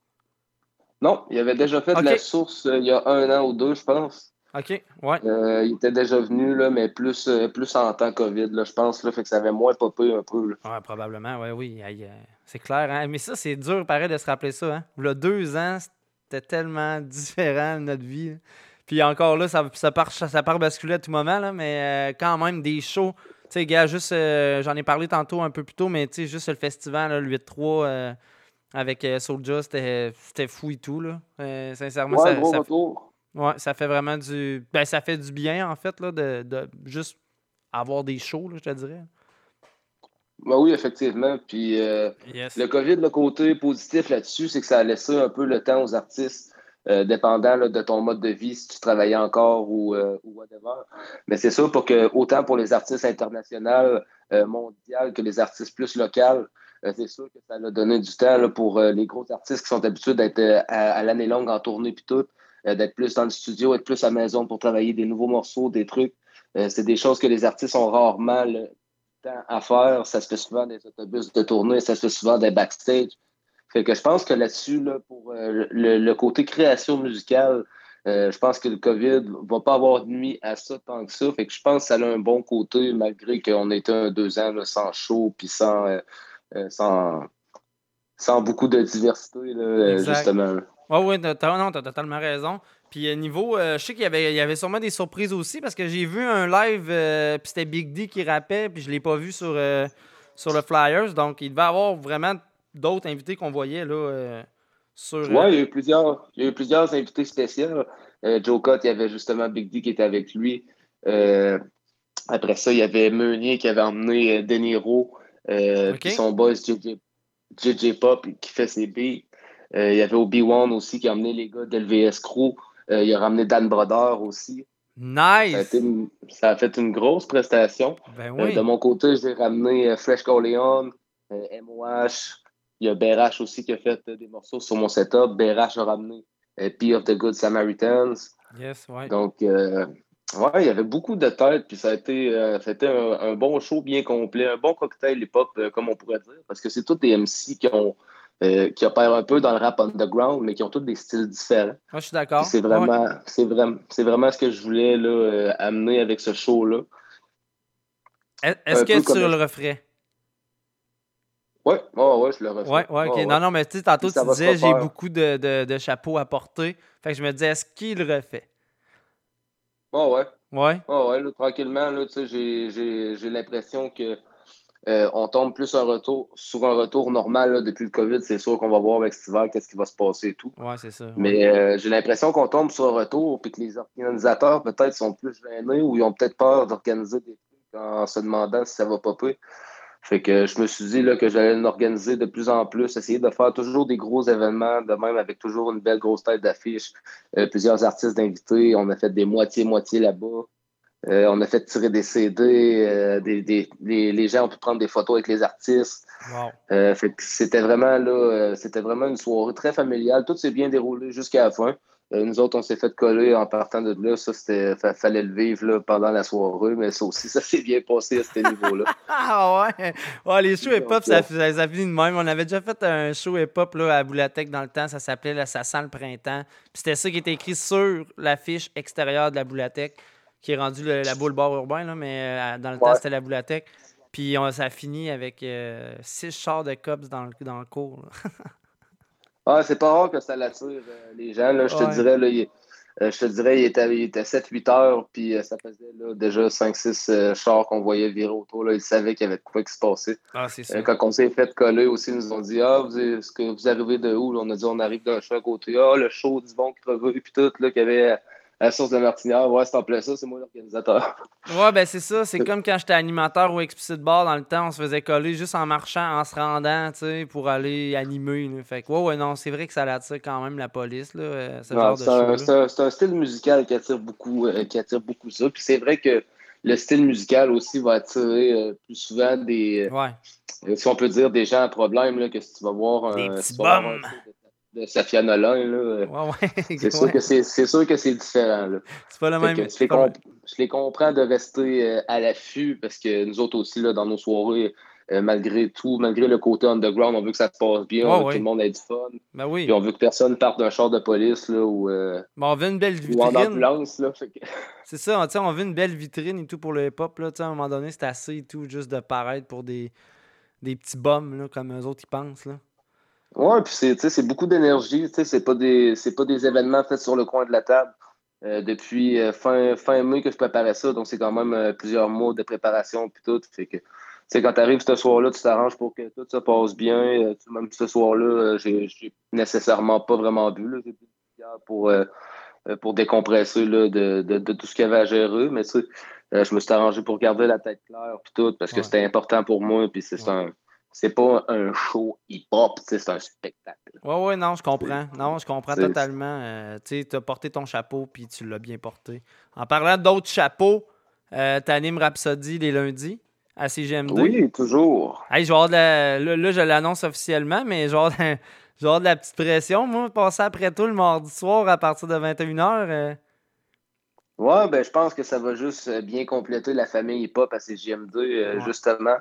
Non, il avait déjà fait Ok. la source euh, il y a un an ou deux, je pense. OK, ouais. Euh, il était déjà venu, là, mais plus, euh, plus en temps COVID, là, je pense. Là, fait que ça avait moins popé un peu. là. Ouais, probablement, ouais, oui. C'est clair, hein? Mais ça, c'est dur, pareil, de se rappeler ça, hein? Il y a deux ans, c'était tellement différent de notre vie. Puis encore là, ça, ça, part, ça part basculer à tout moment, là, mais euh, quand même, des shows. Tu sais, gars, juste, euh, j'en ai parlé tantôt un peu plus tôt, mais tu sais, juste le festival, le 8-3 euh, avec euh, Soulja, c'était fou et tout, là. Euh, sincèrement, Ouais, ça, gros ça- retour. ouais, ça fait vraiment du... Ben, ça fait du bien, en fait, là, de, de juste avoir des shows, là, je te dirais. Ben oui, effectivement. Puis euh, Yes. le COVID, le côté positif là-dessus, c'est que ça a laissé un peu le temps aux artistes, euh, dépendant là, de ton mode de vie, si tu travaillais encore ou, euh, ou whatever. Mais c'est sûr pour que, autant pour les artistes internationaux, mondiaux, que les artistes plus locaux, c'est sûr que ça a donné du temps pour euh, les gros artistes qui sont habitués d'être euh, à, à l'année longue en tournée puis tout, euh, d'être plus dans le studio, être plus à la maison pour travailler des nouveaux morceaux, des trucs. Euh, c'est des choses que les artistes ont rarement le temps à faire. Ça se fait souvent des autobus de tournée, ça se fait souvent des backstage. Fait que je pense que là-dessus, là, pour euh, le, côté création musicale, euh, je pense que le COVID va pas avoir nuit à ça tant que ça. Fait que je pense que ça a un bon côté, malgré qu'on ait été un deux ans sans show puis sans, euh, euh, sans, sans beaucoup de diversité, là, euh, Exact. justement. T'as, t'as- non, t'as totalement raison. Puis euh, niveau, euh, je sais qu'il y avait, il y avait sûrement des surprises aussi parce que j'ai vu un live, euh, puis c'était Big D qui rappait, puis je l'ai pas vu sur, euh, sur le Flyers. Donc, il devait y avoir vraiment d'autres invités qu'on voyait là euh, sur. euh, Ouais, il y a eu plusieurs, il y a eu plusieurs invités spéciaux. Euh, Joe Cott, il y avait justement Big D qui était avec lui. Euh, après ça, il y avait Meunier qui avait emmené euh, De Niro, euh, puis son boss JJ, JJ Pop qui fait ses beats. Euh, il y avait Obi-Wan aussi qui a emmené les gars d'LVS Crew. Euh, il a ramené Dan Brodeur aussi. Nice! Ça a, été une- ça a fait une grosse prestation. Ben Euh, oui. de mon côté, j'ai ramené Fresh Corleone, MOH. Il y a BRH aussi qui a fait des morceaux sur mon setup. BRH a ramené P of the Good Samaritans. Yes, ouais. Donc, ouais, il y avait beaucoup de têtes. Puis ça a été, euh, ça a été un, un bon show bien complet, un bon cocktail hip-hop, euh, comme on pourrait dire. Parce que c'est tous des MC qui ont. euh, qui opèrent un peu dans le rap underground, mais qui ont tous des styles différents. Moi, je suis d'accord. C'est vraiment, c'est vraiment, c'est vraiment ce que je voulais là, amener avec ce show-là. Est- Est-ce que tu le referais? Ouais, ouais, ouais, je le refais. Ouais, ouais, ok. Ouais, Non, non, mais tu sais, tantôt, tu disais, j'ai beaucoup de, de, de chapeaux à porter. Fait que je me disais, est-ce qu'il le refait? Ouais, ouais. Ouais. Ouais, ouais, là, tranquillement, là, j'ai- l'impression que euh, on tombe plus un retour, sur un retour normal là, depuis le COVID. C'est sûr qu'on va voir avec cet hiver qu'est-ce qui va se passer et tout. Ouais, c'est ça. ouais. Mais euh, j'ai l'impression qu'on tombe sur un retour puis que les organisateurs peut-être sont plus gênés ou ils ont peut-être peur d'organiser des trucs en se demandant si ça va popper. Fait que je me suis dit là, que j'allais l'organiser de plus en plus, essayer de faire toujours des gros événements, de même avec toujours une belle grosse tête d'affiche, euh, plusieurs artistes d'invités. On a fait des moitiés-moitiés là-bas. Euh, on a fait tirer des CD, euh, des, des- les, les gens ont pu prendre des photos avec les artistes. Wow. Fait que c'était vraiment là, c'était vraiment une soirée très familiale. Tout s'est bien déroulé jusqu'à la fin. Euh, nous autres, on s'est fait coller en partant de là. Ça, c'était fa- fallait le vivre là, pendant la soirée, mais ça aussi, ça s'est bien passé à ce niveau-là. Ah ouais! Ouais, les shows hip-hop, ça, euh, ça, ça finit de même. On avait déjà fait un show hip-hop à Boulatec dans le temps. Ça s'appelait sent le printemps. Puis c'était ça qui était écrit sur l'affiche extérieure de la Boulatec, qui est rendue le- la boule bar urbain, là, mais euh, dans le temps, c'était la Boulatec. Puis on, ça a fini avec euh, six chars de cops dans le, dans le cours. Ah, c'est pas rare que ça l'attire euh, les gens. Là, je te Ouais. dirais, là, il, euh, je te dirais, il était, il était 7-8 heures, puis euh, ça faisait là, déjà 5-6 euh, chars qu'on voyait virer autour. Là. Ils savaient qu'il y avait de quoi qui se passait. Ah, c'est ça. Quand on s'est fait coller aussi, ils nous ont dit Ah, vous, est-ce que vous arrivez de où? On a dit on arrive d'un à côté. Ah, le show du bon crevé, puis tout, là, qu'il y avait à la source de Martinière. Ouais, c'est en plein ça, c'est moi l'organisateur. Ouais, ben c'est ça. C'est comme quand j'étais animateur au Explicit Bar dans le temps, on se faisait coller juste en marchant, en se rendant, tu sais, pour aller animer. là. Fait que, ouais, ouais, non, c'est vrai que ça l'attire quand même la police, là, euh, ce Non, genre de c'est un, un- style musical qui attire beaucoup, euh, qui attire beaucoup ça. Puis c'est vrai que le style musical aussi va attirer euh, plus souvent des, Ouais. si on peut dire, des gens à problème, là, que si tu vas voir un, Des petits bums. De, Safia Nolin, là, Ouais, ouais. c'est sûr ouais. que c'est c'est sûr que c'est différent. Là. C'est pas le Fait même. je, les comp- je les comprends de rester euh, à l'affût parce que nous autres aussi, là, dans nos soirées, euh, malgré tout, malgré le côté underground, on veut que ça se passe bien, on veut que tout le monde ait du fun. Ben oui. Puis on veut que personne parte d'un char de police là, ou, euh, Bon, on veut une belle ou en vitrine. ambulance. Là, que- C'est ça, on veut une belle vitrine et tout pour le hip-hop. Là, à un moment donné, c'est assez et tout, juste de paraître pour des, des petits bums, là, comme eux autres, ils pensent. Là. Ouais, puis c'est, tu sais, c'est beaucoup d'énergie. tu sais, C'est pas des, c'est pas des événements faits sur le coin de la table. Euh, depuis euh, fin, fin mai que je préparais ça, donc c'est quand même euh, plusieurs mois de préparation puis tout. Fait que, quand tu arrives ce soir-là, tu t'arranges pour que tout se passe bien. Euh, même ce soir-là, euh, j'ai, nécessairement pas vraiment bu. Là. J'ai bu pour, pour décompresser là, de, de, de tout ce qu'il y avait à gérer. Mais tu sais, euh, je me suis arrangé pour garder la tête claire puis tout, parce que Ouais. c'était important pour moi. Puis c'est un. C'est pas un show hip-hop, tu c'est un spectacle. Ouais, ouais, non, je comprends. Non, je comprends totalement. Euh, tu t'as porté ton chapeau, puis tu l'as bien porté. En parlant d'autres chapeaux, euh, t'animes Rhapsody les lundis à CGM2. Oui, toujours. Hey, la- là, là, je l'annonce officiellement, mais je vais avoir de, la petite pression, moi, passer après tout le mardi soir à partir de 21h. Ouais, ben je pense que ça va juste euh, bien compléter la famille hip-hop à CGM2, euh, Ouais. justement.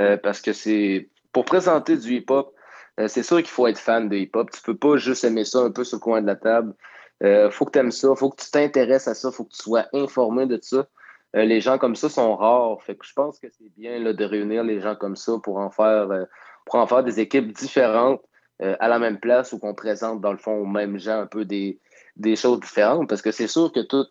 Euh, parce que c'est. Pour présenter du hip-hop, euh, c'est sûr qu'il faut être fan de hip-hop. Tu peux pas juste aimer ça un peu sur le coin de la table. Euh, faut que tu aimes ça, faut que tu t'intéresses à ça, faut que tu sois informé de ça. Euh, les gens comme ça sont rares. Fait que je pense que c'est bien là, de réunir les gens comme ça pour en faire, pour en faire des équipes différentes à la même place ou qu'on présente, dans le fond, aux mêmes gens un peu des, des choses différentes. Parce que c'est sûr que tout-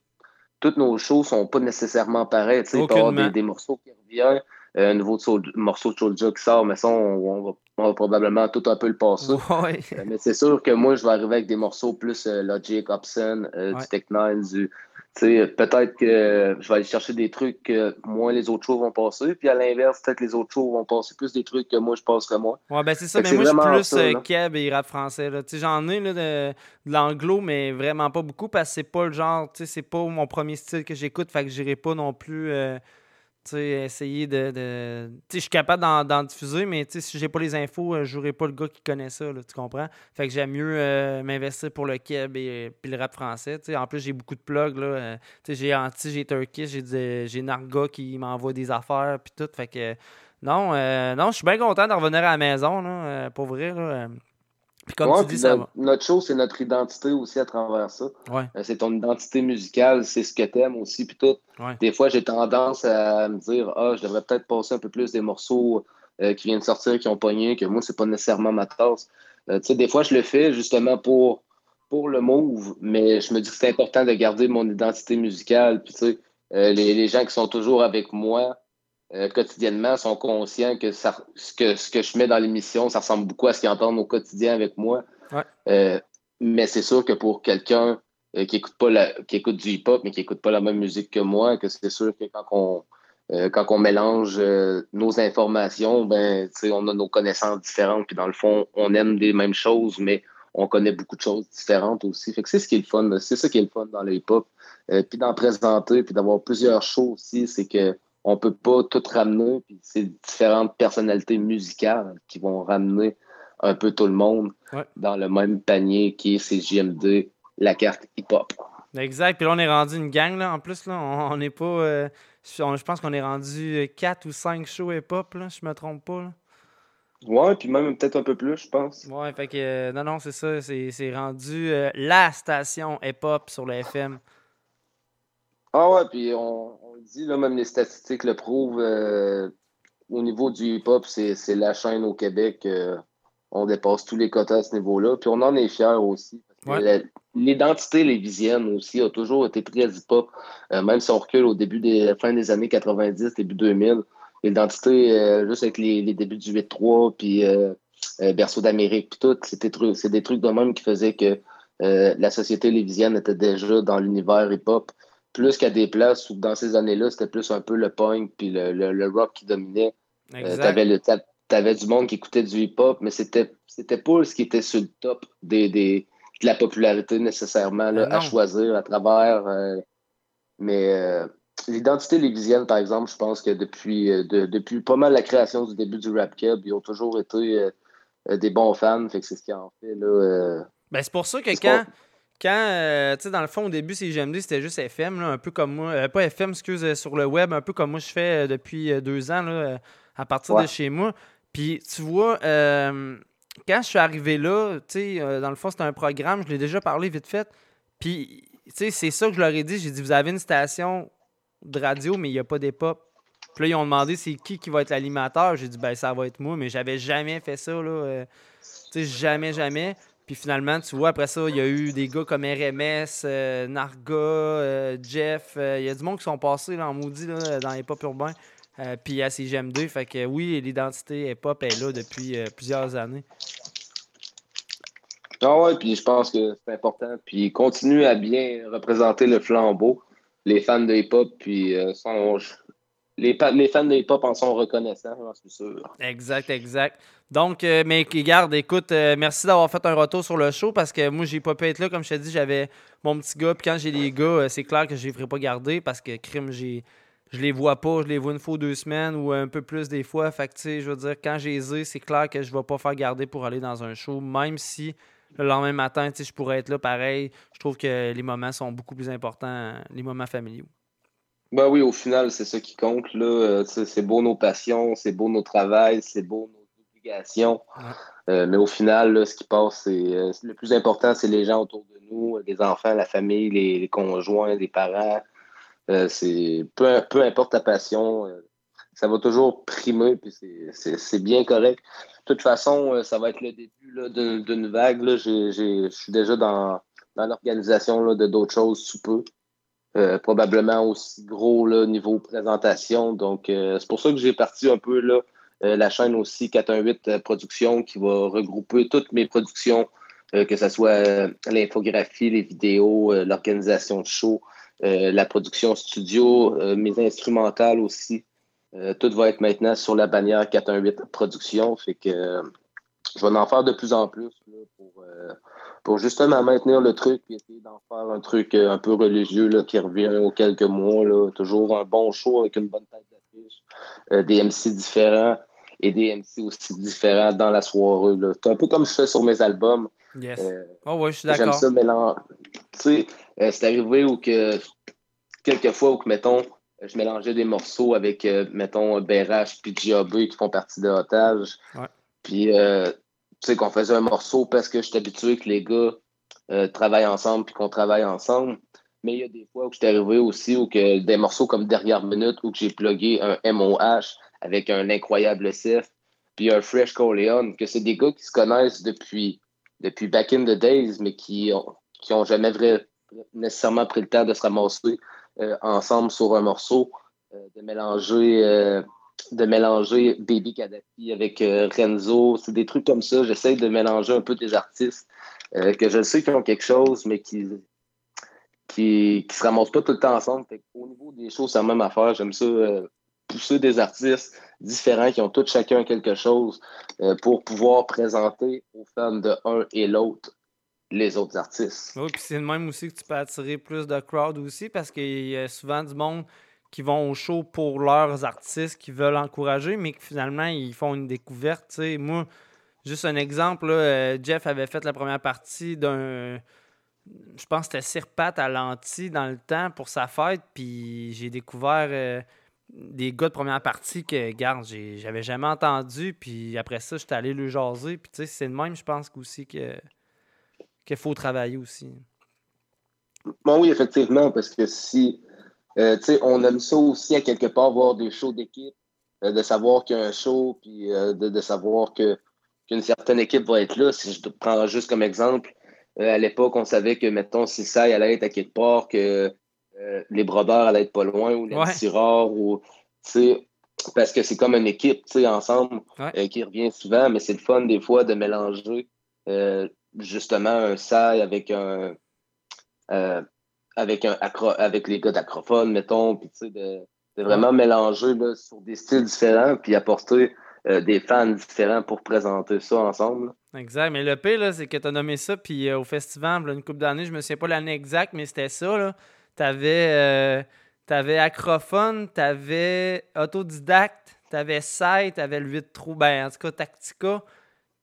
toutes nos shows sont pas nécessairement pareils. Tu sais, des, des morceaux qui reviennent, un nouveau morceau de Soulja qui sort, mais ça, on, on va, on va probablement tout un peu le passer. Ouais. Euh, mais c'est sûr que moi, je vais arriver avec des morceaux plus euh, Logic, Hobson, euh, Ouais. du Tech Nine, du. Tu sais, peut-être que je vais aller chercher des trucs que moins les autres shows vont passer, puis à l'inverse, peut-être les autres shows vont passer plus des trucs que moi je passerai moins. Ouais, ben c'est ça. Fait Mais moi, je suis plus ça, euh, keb et rap français. Là. Tu sais, J'en ai là, de, de l'anglo, mais vraiment pas beaucoup parce que c'est pas le genre, tu sais, c'est pas mon premier style que j'écoute. Fait que j'irai pas non plus euh, essayer de. de- je suis capable d'en, diffuser, mais si j'ai pas les infos, euh, je jouerai pas le gars qui connaît ça. Là, tu comprends? Fait que j'aime mieux euh, m'investir pour le keb et puis le rap français. En plus, j'ai beaucoup de plugs. Là, euh, j'ai Anti, j'ai Turkish, j'ai, j'ai Narga qui m'envoie des affaires puis tout. Fait que. Non, euh, non, je suis bien content de revenir à la maison, là, euh, pour vrai. Euh. Puis comme Ouais, tu puis dis, ça no- va. Notre show, c'est notre identité aussi à travers ça. Ouais. Euh, c'est ton identité musicale, c'est ce que t'aimes aussi, puis tout. Ouais. Des fois, j'ai tendance à me dire, ah, je devrais peut-être passer un peu plus des morceaux euh, qui viennent de sortir, qui ont pogné, que moi, c'est pas nécessairement ma tasse. Euh, tu sais, des fois, je le fais justement pour, pour le move, mais je me dis que c'est important de garder mon identité musicale. Puis, tu sais, euh, les, les gens qui sont toujours avec moi euh, quotidiennement sont conscients que, ça, ce que ce que je mets dans l'émission, ça ressemble beaucoup à ce qu'ils entendent au quotidien avec moi. Ouais. Euh, mais c'est sûr que pour quelqu'un euh, qui écoute pas la, qui écoute du hip-hop, mais qui écoute pas la même musique que moi, que c'est sûr que quand on, euh, quand on mélange euh, nos informations, ben, on a nos connaissances différentes, puis dans le fond, on aime les mêmes choses, mais on connaît beaucoup de choses différentes aussi. Fait que c'est ce qui est le fun, c'est ça qui est le fun dans le hip-hop. Euh, puis d'en présenter, puis d'avoir plusieurs shows aussi, c'est que on peut pas tout ramener, puis c'est différentes personnalités musicales qui vont ramener un peu tout le monde Ouais. dans le même panier qui est CJMD, la carte hip-hop. Exact. Puis là, on est rendu une gang, là. En plus, là, on n'est pas. euh, je on- je pense qu'on est rendu 4 ou 5 shows hip-hop, là, si je me trompe pas. Là. Ouais, puis même peut-être un peu plus, je pense. Ouais, fait que. euh, non, non, c'est ça. C'est c'est rendu euh, la station hip-hop sur le FM. Ah ouais, puis on, on le dit, là, même les statistiques le prouvent. euh, au niveau du hip-hop, c'est la chaîne au Québec. euh, on dépasse tous les quotas à ce niveau-là. Puis on en est fiers aussi. Ouais. L'identité lévisienne aussi a toujours été très hip-hop. Euh, même si on recule au début des fin des années 90, début 2000, l'identité, juste avec les, les débuts du 8-3, puis Berceau d'Amérique, puis tout, c'est des trucs de même qui faisaient que la société lévisienne était déjà dans l'univers hip-hop plus qu'à des places où dans ces années-là, c'était plus un peu le punk puis le, le- le rock qui dominait. Euh, t'avais, le- t'a- t'avais du monde qui écoutait du hip-hop, mais c'était, c'était pas ce qui était sur le top des, des- de la popularité nécessairement là, Ah à choisir à travers. euh, mais euh, l'identité lévisienne, par exemple, je pense que depuis, euh, de- depuis pas mal la création du début du rap cab, ils ont toujours été euh, euh, des bons fans. Fait que c'est ce qui en fait là. euh, Ben, c'est pour ça que quand, pas- quand euh, tu sais, dans le fond, au début, CGMD, c'était juste FM, là, un peu comme moi. euh, pas FM, excuse, euh, sur le web, un peu comme moi je fais euh, depuis deux ans, là, à partir de chez moi. Puis, tu vois, euh, quand je suis arrivé là, tu sais, dans le fond, c'était un programme, je l'ai déjà parlé vite fait. Puis, tu sais, c'est ça que je leur ai dit. J'ai dit, vous avez une station de radio, mais il n'y a pas d'hip-hop. Puis là, ils ont demandé c'est qui qui va être l'animateur. J'ai dit, ben, ça va être moi, mais j'avais jamais fait ça, là. tu sais, jamais, jamais. Puis finalement, tu vois, après ça, il y a eu des gars comme RMS, euh, Narga, euh, Jeff. euh, Il y a du monde qui sont passés là, en maudit là, dans les hip-hop urbains. Puis à CGM2. Fait que oui, l'identité hip-hop est là depuis plusieurs années. Ah ouais, puis je pense que c'est important. Puis continue à bien représenter le flambeau. Les fans de hip-hop, puis sont- les, les fans de hip-hop en sont reconnaissants, suis sûr. Exact, exact. Donc, euh, mais garde, écoute, euh, merci d'avoir fait un retour sur le show parce que moi, j'ai pas pu être là. Comme je t'ai dit, j'avais mon petit gars. Puis quand j'ai les gars, euh, c'est clair que je les ferai pas garder parce que crime, j'ai. Je les vois pas, je les vois une fois ou deux semaines ou un peu plus des fois. Fait que, tu sais, je veux dire, quand j'ai les c'est clair que je vais pas faire garder pour aller dans un show, même si le lendemain matin, tu sais, je pourrais être là pareil. Je trouve que les moments sont beaucoup plus importants, les moments familiaux. Ben oui, au final, c'est ça qui compte. Là. Euh, c'est beau nos passions, c'est beau nos travails, c'est beau nos obligations. Euh, mais au final, là, ce qui passe, c'est euh, le plus important, c'est les gens autour de nous, les enfants, la famille, les, les conjoints, les parents. Euh, c'est peu, peu importe ta passion, ça va toujours primer, puis c'est- bien correct. De toute façon, ça va être le début là, d'une vague. Je suis déjà dans, dans l'organisation là, de d'autres choses sous peu. Euh, probablement aussi gros là, niveau présentation. Donc, euh, c'est pour ça que j'ai parti un peu là, euh, la chaîne aussi 418 euh, Productions qui va regrouper toutes mes productions, que ce soit l'infographie, les vidéos, l'organisation de show, la production studio, mes instrumentales aussi. Tout va être maintenant sur la bannière 418 Productions. Fait que je vais en faire de plus en plus là, pour, pour justement maintenir le truc et essayer d'en faire un truc euh, un peu religieux là, qui revient aux quelques mois. Là. Toujours un bon show avec une bonne tête d'affiche, euh, des MC différents et des MC aussi différents dans la soirée. C'est un peu comme je fais sur mes albums. Yes. Euh, oh, ouais, je suis J'aime d'accord. ça mélanger. Tu sais, euh, c'est arrivé où que, quelques fois où que, mettons, je mélangeais des morceaux avec, mettons, BRH puis GAB qui font partie de Otage. Ouais. Puis, euh, tu sais, qu'on faisait un morceau parce que je suis habitué que les gars euh, travaillent ensemble puis qu'on travaille ensemble. Mais il y a des fois où j'étais arrivé aussi où que des morceaux comme Dernière Minute où que j'ai plugué un MOH avec un incroyable CF puis un Fresh Corleone, que c'est des gars qui se connaissent depuis, depuis back in the days, mais qui ont, qui ont jamais nécessairement pris le temps de se ramasser euh, ensemble sur un morceau, euh, de mélanger de mélanger Baby Kadhafi avec euh, Renzo, c'est des trucs comme ça. J'essaie de mélanger un peu des artistes euh, que je sais qui ont quelque chose, mais qui qui, se ramassent pas tout le temps ensemble. Au niveau des choses, c'est la même affaire. J'aime ça euh, pousser des artistes différents qui ont tous chacun quelque chose pour pouvoir présenter aux fans de un et l'autre les autres artistes. Puis c'est le même aussi que tu peux attirer plus de crowd aussi parce qu'il y a souvent du monde qui vont au show pour leurs artistes qui veulent encourager, mais que finalement ils font une découverte. tu sais. Moi, juste un exemple, euh, Jeff avait fait la première partie d'un. Je pense que c'était Sirpat à Lanty dans le temps pour sa fête, puis j'ai découvert euh, des gars de première partie que, garde, j'avais jamais entendu, puis après ça, j'étais allé le jaser, puis c'est le même, je pense aussi que qu'il faut travailler aussi. Bon, oui, effectivement, parce que si, euh, tu sais, on aime ça aussi à quelque part voir des shows d'équipe, euh, de savoir qu'il y a un show, puis euh, de, de savoir que qu'une certaine équipe va être là. Si je te prends juste comme exemple, euh, à l'époque, on savait que, mettons, si ça allait être à quelque part, que euh, les brodeurs allaient être pas loin, ou les Ouais. tireurs, ou, tu sais, parce que c'est comme une équipe, tu sais, ensemble, Ouais. euh, qui revient souvent, mais c'est le fun, des fois, de mélanger, euh, justement, un sail avec un... euh, avec, un acro- avec les gars d'acrophone, mettons, puis tu sais, de, de vraiment mélanger là, sur des styles différents, puis apporter euh, des fans différents pour présenter ça ensemble. Exact. Mais le pire, c'est que tu as nommé ça, puis euh, au festival, une couple d'années, je me souviens pas l'année exacte, mais c'était ça. Là. T'avais, euh, t'avais Acrophone, t'avais Autodidacte, t'avais Sai, t'avais le 8 trous, ben, en tout cas, Tactica.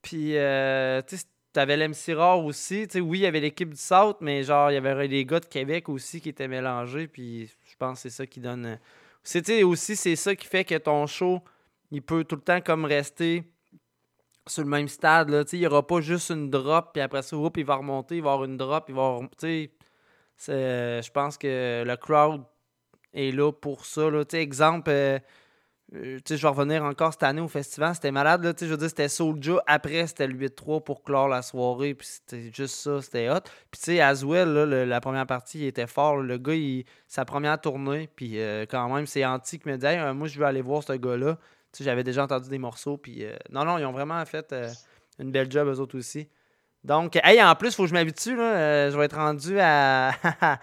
Puis, euh, tu sais, t'avais l'MC Rare aussi. Tu sais, oui, il y avait l'équipe du South, mais genre, il y avait les gars de Québec aussi qui étaient mélangés. Puis, je pense que c'est ça qui donne. euh, sais, aussi, c'est ça qui fait que ton show, il peut tout le temps comme rester sur le même stade. Là. Il n'y aura pas juste une drop, puis après ça, oups, il va remonter, il va avoir une drop, il va avoir- c'est- Je pense que le crowd est là pour ça. Là. Exemple, euh, euh, je vais revenir encore cette année au festival, c'était malade. Là, je veux dire, c'était Soulja, après c'était le 8-3 pour clore la soirée, puis c'était juste ça, c'était hot. Puis tu sais, Aswell, là, la première partie, il était fort. Le gars, il, sa première tournée, puis euh, quand même, c'est Anti qui me dit Hey, euh, moi, je veux aller voir ce gars-là. J'avais déjà entendu des morceaux, puis euh, non, non, ils ont vraiment fait une belle job, eux autres aussi. Donc, hey, en plus, faut que je m'habitue, là. je vais être rendu à.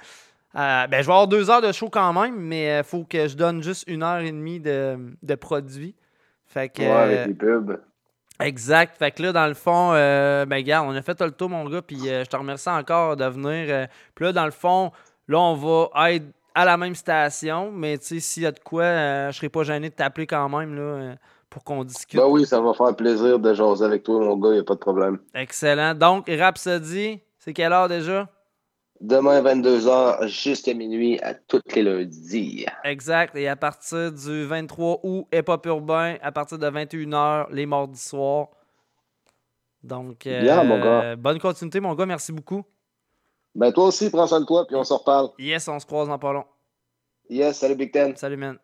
à- ben, je vais avoir deux heures de show quand même, mais il faut que je donne juste une heure et demie de, de. Fait que. Ouais, euh, avec les pubs. Exact. Fait que là, dans le fond, euh, ben, regarde, on a fait le tour, mon gars, puis euh, je te remercie encore de venir. euh, puis là, dans le fond, là, on va être à la même station, mais tu sais, s'il y a de quoi, euh, je serai pas gêné de t'appeler quand même, là, euh, pour qu'on discute. Ben oui, ça va faire plaisir de jaser avec toi, mon gars, y a pas de problème. Excellent. Donc, Rhapsody, c'est quelle heure déjà? Demain, 22h, jusqu'à minuit, à tous les lundis. Exact. Et à partir du 23 août, Hip Hop Urbain, à partir de 21h, les mardis soirs. Donc, euh, Bien, mon gars. bonne continuité, mon gars. Merci beaucoup. Ben toi aussi, prends soin de toi, puis on se reparle. Yes, on se croise dans pas long. Yes, salut Big Ten. Salut, man.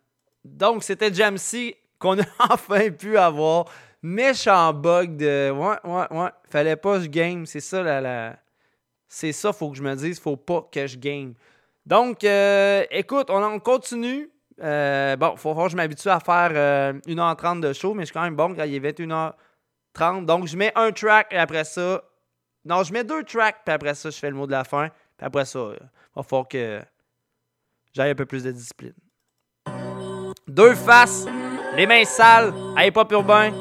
Donc, c'était Jamsey qu'on a enfin pu avoir. Méchant bug de. Ouais, ouais, ouais. Fallait pas que je game. C'est ça, la. la... C'est ça, faut que je me dise. Faut pas que je game. Donc, euh, écoute, on, on continue. Euh, bon, faut voir, je m'habitue à faire euh, 1h30 de show, mais je suis quand même bon quand il est 21h30. Donc, je mets un track et après ça. Non, je mets deux tracks, puis après ça, je fais le mot de la fin. Puis après ça, il va falloir que j'aille un peu plus de discipline. Deux faces, les mains sales, à hip-hop urbain.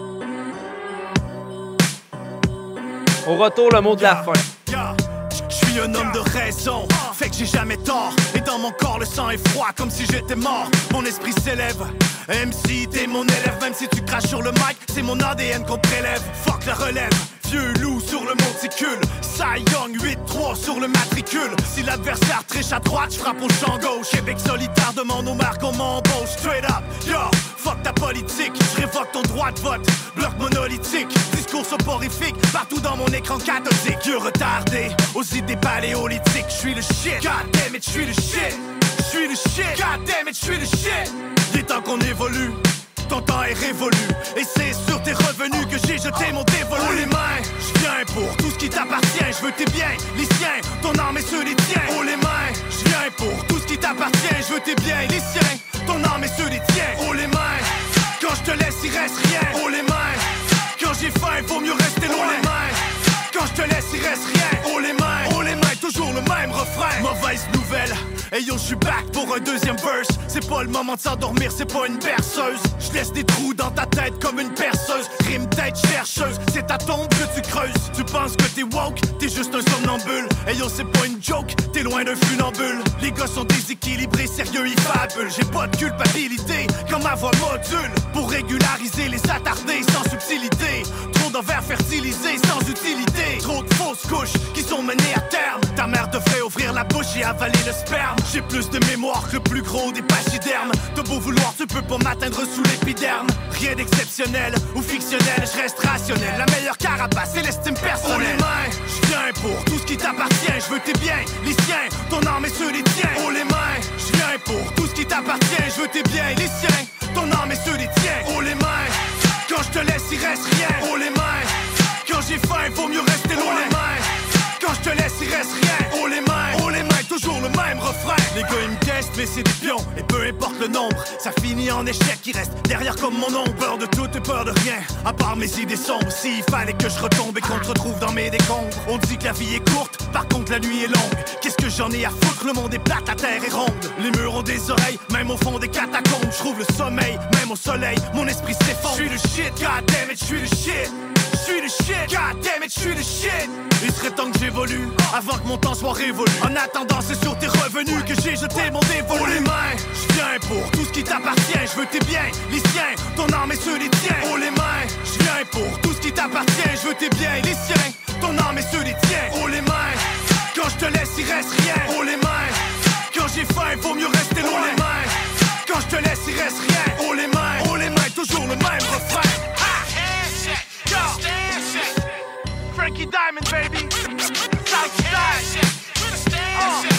Au retour, le mot de la fin. Suis un homme de raison, fait que j'ai jamais tort. Et dans mon corps, le sang est froid comme si j'étais mort. Mon esprit s'élève. MC, t'es mon élève, même si tu craches sur le mic, c'est mon ADN qu'on prélève. Fuck la relève. Loup sur le monticule, Cy Young 8-3 sur le matricule. Si l'adversaire triche à droite, je frappe au champ gauche. Québec solitaire demande aux marques, on m'embauche. Straight up, yo, fuck ta politique, je révoque ton droit de vote. Bloc monolithique, discours soporifique, partout dans mon écran cathodique. Yeux retardé, aux idées paléolithiques. Je suis le shit, god damn it, je suis le shit. Je suis le shit, god damn it, je suis le shit. Il est temps qu'on évolue. Ton temps est révolu. Et c'est sur tes revenus que j'ai jeté mon dévolu. Oh les mains, je viens pour tout ce qui t'appartient. Je veux tes biens, les siens, ton âme et ceux des tiens. Oh les mains, je viens pour tout ce qui t'appartient. Je veux tes biens, les siens, ton âme et ceux des tiens. Oh les mains, quand je te laisse il reste rien. Oh les mains, quand j'ai faim il vaut mieux rester loin. Oh les mains, quand je te laisse il reste rien. Oh les mains, oh les mains, même refrain Mauvaise nouvelle Hey yo, je suis back pour un deuxième verse. C'est pas le moment de s'endormir, c'est pas une berceuse. Je laisse des trous dans ta tête comme une perceuse. Rime tête chercheuse, c'est ta tombe que tu creuses. Tu penses que t'es woke, t'es juste un somnambule. Hey yo, c'est pas une joke, t'es loin d'un funambule. Les gars sont déséquilibrés, sérieux, ils fabulent. J'ai pas de culpabilité quand ma voix module. Pour régulariser les attardés sans subtilité. Trop d'envers fertilisés sans utilité. Trop de fausses couches qui sont menées à terme. Ta mère devrait ouvrir la bouche et avaler le sperme. J'ai plus de mémoire que le plus gros des pachydermes. De beau vouloir, tu peux pas m'atteindre sous l'épiderme. Rien d'exceptionnel ou fictionnel, je reste rationnel. La meilleure carapace, c'est l'estime personnelle. Oh les mains, je viens pour tout ce qui t'appartient. Je veux tes biens, les siens, ton âme et ceux des tiens. Oh les mains, je viens pour tout ce qui t'appartient. Je veux tes biens, les siens, ton âme et ceux des tiens. Oh les mains, quand je te laisse, il reste rien. Oh les mains, quand j'ai faim, vaut mieux rester loin. Les mains, quand je te laisse, il reste rien. Oh les mains, oh les mains, toujours le même refrain. Testent, mais c'est des pions. Et peu importe le nombre, ça finit en échec. Qui reste derrière comme mon ombre. Peur de tout et peur de rien. À part mes idées sombres. S'il fallait que je retombe et qu'on te retrouve dans mes décombres. On dit que la vie est courte, par contre la nuit est longue. Qu'est-ce que j'en ai à foutre? Le monde est plat, la terre est ronde. Les murs ont des oreilles, même au fond des catacombes. Je trouve le sommeil, même au soleil. Mon esprit s'effondre. Je suis le shit, god damn it, je suis le shit. Je suis le shit, god damn it, je suis le shit. Il serait temps que j'évolue avant que mon temps soit révolu. En attendant, c'est sur tes revenus que j'ai jeté mon dévolu. Oh les mains, je viens pour tout ce qui t'appartient. Je veux tes biens, les siens, ton âme et ceux des tiens. Oh les mains, je viens pour tout ce qui t'appartient. Je veux tes biens, les siens, ton âme et ceux des tiens. Oh les mains, quand je te laisse, il reste rien. Oh les mains, quand j'ai faim, vaut mieux rester loin. Oh les mains, quand je te laisse, il reste rien. Oh les mains, oh les mains, toujours le même refrain. Frankie Diamond, baby. Southside. Uh.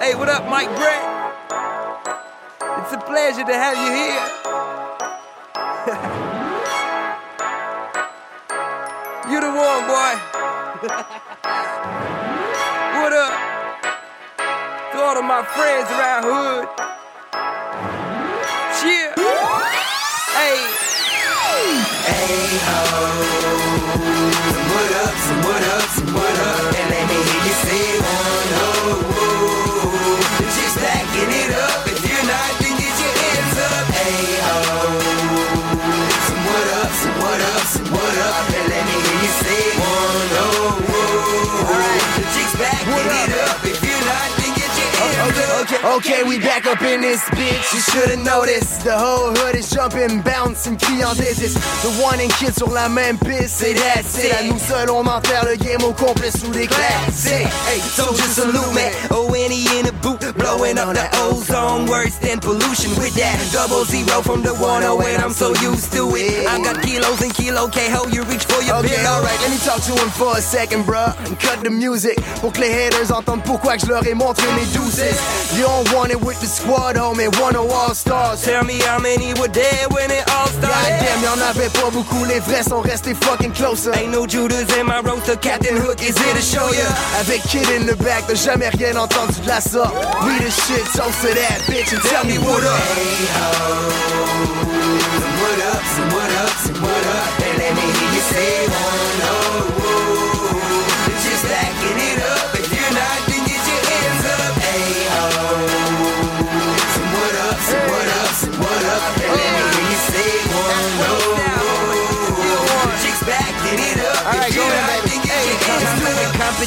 Hey, what up, Mike Brett? It's a pleasure to have you here. You the one, boy. what up? To all of my friends around hood. Cheer. Hey. Hey ho. Okay, we back up in this bitch. You should've noticed. The whole hood is jumping, bouncing, criant en désist. The one and kid sur la même piste, c'est that's it. À nous seuls, on enterre le game au complet sous des classiques. Hey, so just salute me. Oh, any in the boot, blowing up the ozone, worse than pollution. With that double zero from the 108, I'm so used to it. I got kilos and kilo K-ho, you reach for your Okay, alright, let me talk to him for a second, bruh. And cut the music pour que les haters entendent pourquoi que je leur ai montré mes douces. You don't want it with the squad, homie, one of all stars. Tell me how many were there when it all started. Goddamn, y'en avait pas beaucoup, les vrais sont restés fucking closer. Ain't no Judas in my roster, Captain Hook is here to show ya. Avec Kid in the back, t'as jamais rien entendu de la sorte. We the shit, toast to that bitch and tell me what up. Hey ho, what up, what up, what up.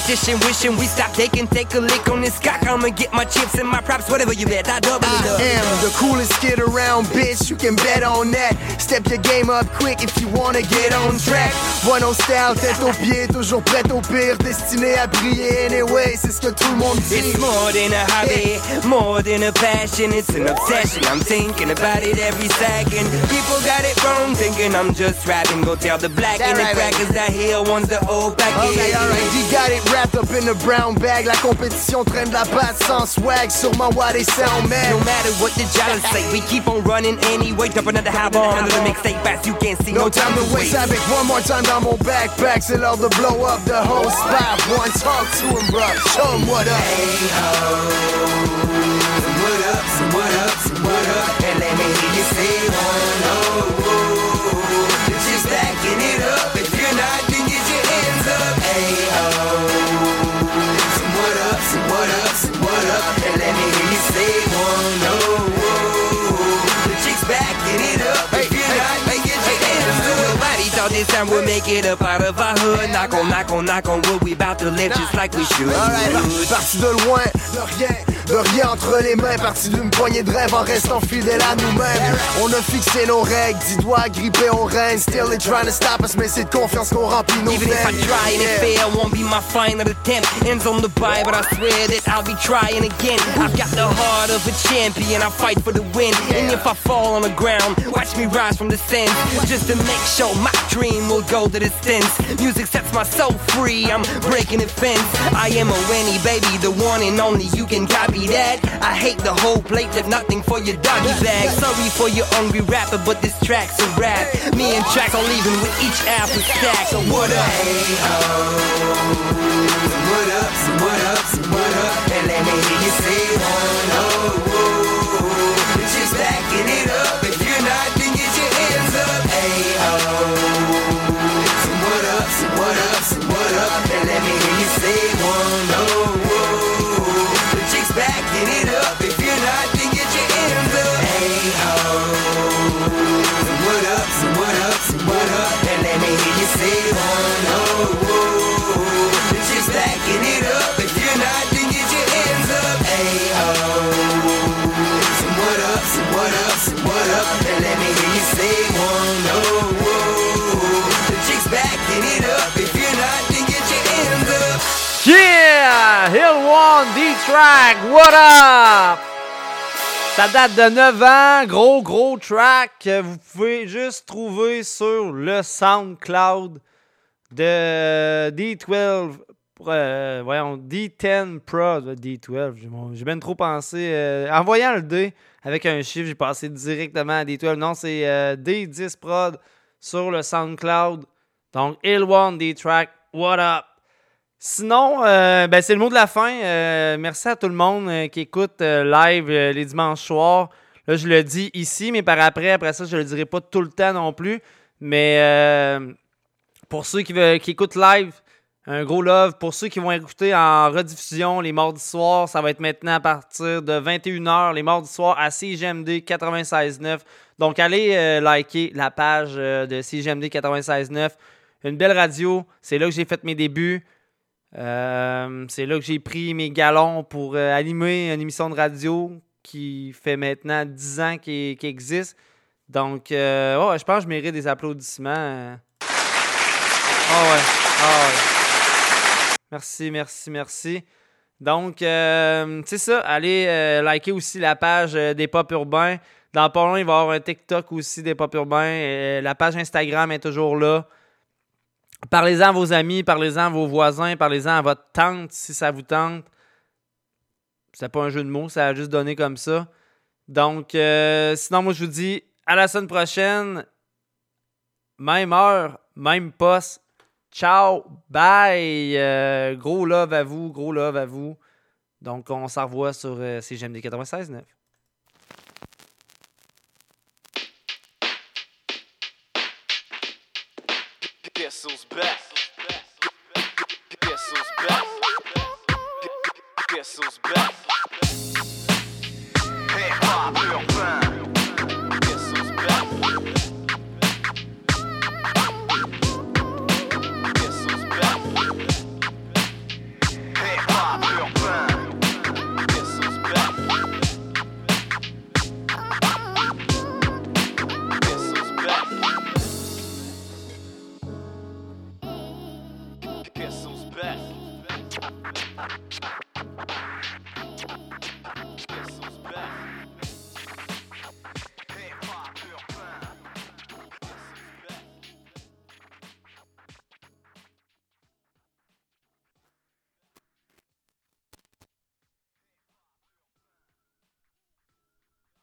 Competition, wishing we stop. They can take a lick on this cock. I'ma get my chips and my props, whatever you bet. I double it up. I am the coolest kid around, bitch. You can bet on that. Step your game up quick if you wanna get on track. One on style, tête aux pieds, toujours prêt au pire, destiné à briller. Anyway, c'est ce que tout le monde dit. It's more than a hobby, eh. more than a passion. It's an obsession. I'm thinking about it every second. People got it wrong, thinking I'm just rapping. Go tell the black and the Alright, crackers that here wants the old package. Okay, alright, you got it wrapped up in a brown bag. La compétition traîne la patte sans swag. Sûrement why they sound mad. No matter what the jealous say, we keep on running anyway. Dump another bomb under the mixtape fast. You can't see no, No time to waste one more time dans mon backpack. C'est l'heure de blow up the whole spot. One talk to him, bro. Show him what up. Hey ho, this time we'll make it up out of our hood. Knock on, knock on, knock on wood. We bout to live just like we should. Alright, parti de loin, de rien, de rien entre les mains, parti d'une poignée de rêves en restant fidèle à nous-mêmes. On a fixé nos règles, dix doigts grippés au règne, still they trying to stop us, mais c'est de confiance qu'on remplit nos Even if I try and it fail, won't be my final attempt. Ends on the bye, but I swear that I'll be trying again. I've got the heart of a champion, I fight for the win. And if I fall on the ground, watch me rise from the sand. Just to make sure my dream will go the distance. Music sets my soul free, I'm breaking the fence. I am a Winnie, baby, the one and only. You can copy that. I hate the whole plate, left nothing for your doggy bag. Sorry for your hungry rapper, but this track's a rap. Me and tracks are leaving with each apple stack. So what up? Hey ho, One, D-Track, what up? Ça date de 9 ans, gros gros track. Vous pouvez juste trouver sur le SoundCloud de D12, euh, voyons, D10 Pro, D12, j'ai bien trop pensé, euh, en voyant le D avec un chiffre, j'ai passé directement à D12, non c'est euh, D10 Prod sur le SoundCloud, donc Hill One, D-Track, what up? Sinon, euh, ben, c'est le mot de la fin. Euh, merci à tout le monde euh, qui écoute live les dimanches soirs. Là, je le dis ici, mais par après, après ça, je le dirai pas tout le temps non plus. Mais pour ceux qui, veulent, qui écoutent live, un gros love. Pour ceux qui vont écouter en rediffusion les mardis soirs, ça va être maintenant à partir de 21h, les mardis soirs à CGMD 96.9. Donc, allez liker la page euh, de CGMD 96.9. Une belle radio. C'est là que j'ai fait mes débuts. Euh, c'est là que j'ai pris mes galons pour euh, animer une émission de radio qui fait maintenant 10 ans qu'il existe. Donc, euh, je pense que je mérite des applaudissements. Ah ouais, ah ouais. Merci, merci, merci. Donc, c'est ça. Allez liker aussi la page des pop urbains. Dans pas long, il va y avoir un TikTok aussi des pop urbains. La page Instagram est toujours là. Parlez-en à vos amis, parlez-en à vos voisins, parlez-en à votre tante si ça vous tente. C'est pas un jeu de mots, ça a juste donné comme ça. Donc, euh, sinon, moi, je vous dis à la semaine prochaine. Même heure, même poste. Ciao, bye. Euh, gros love à vous, gros love à vous. Donc, on s'en revoit sur euh, CGMD 96.9. Cecil's best.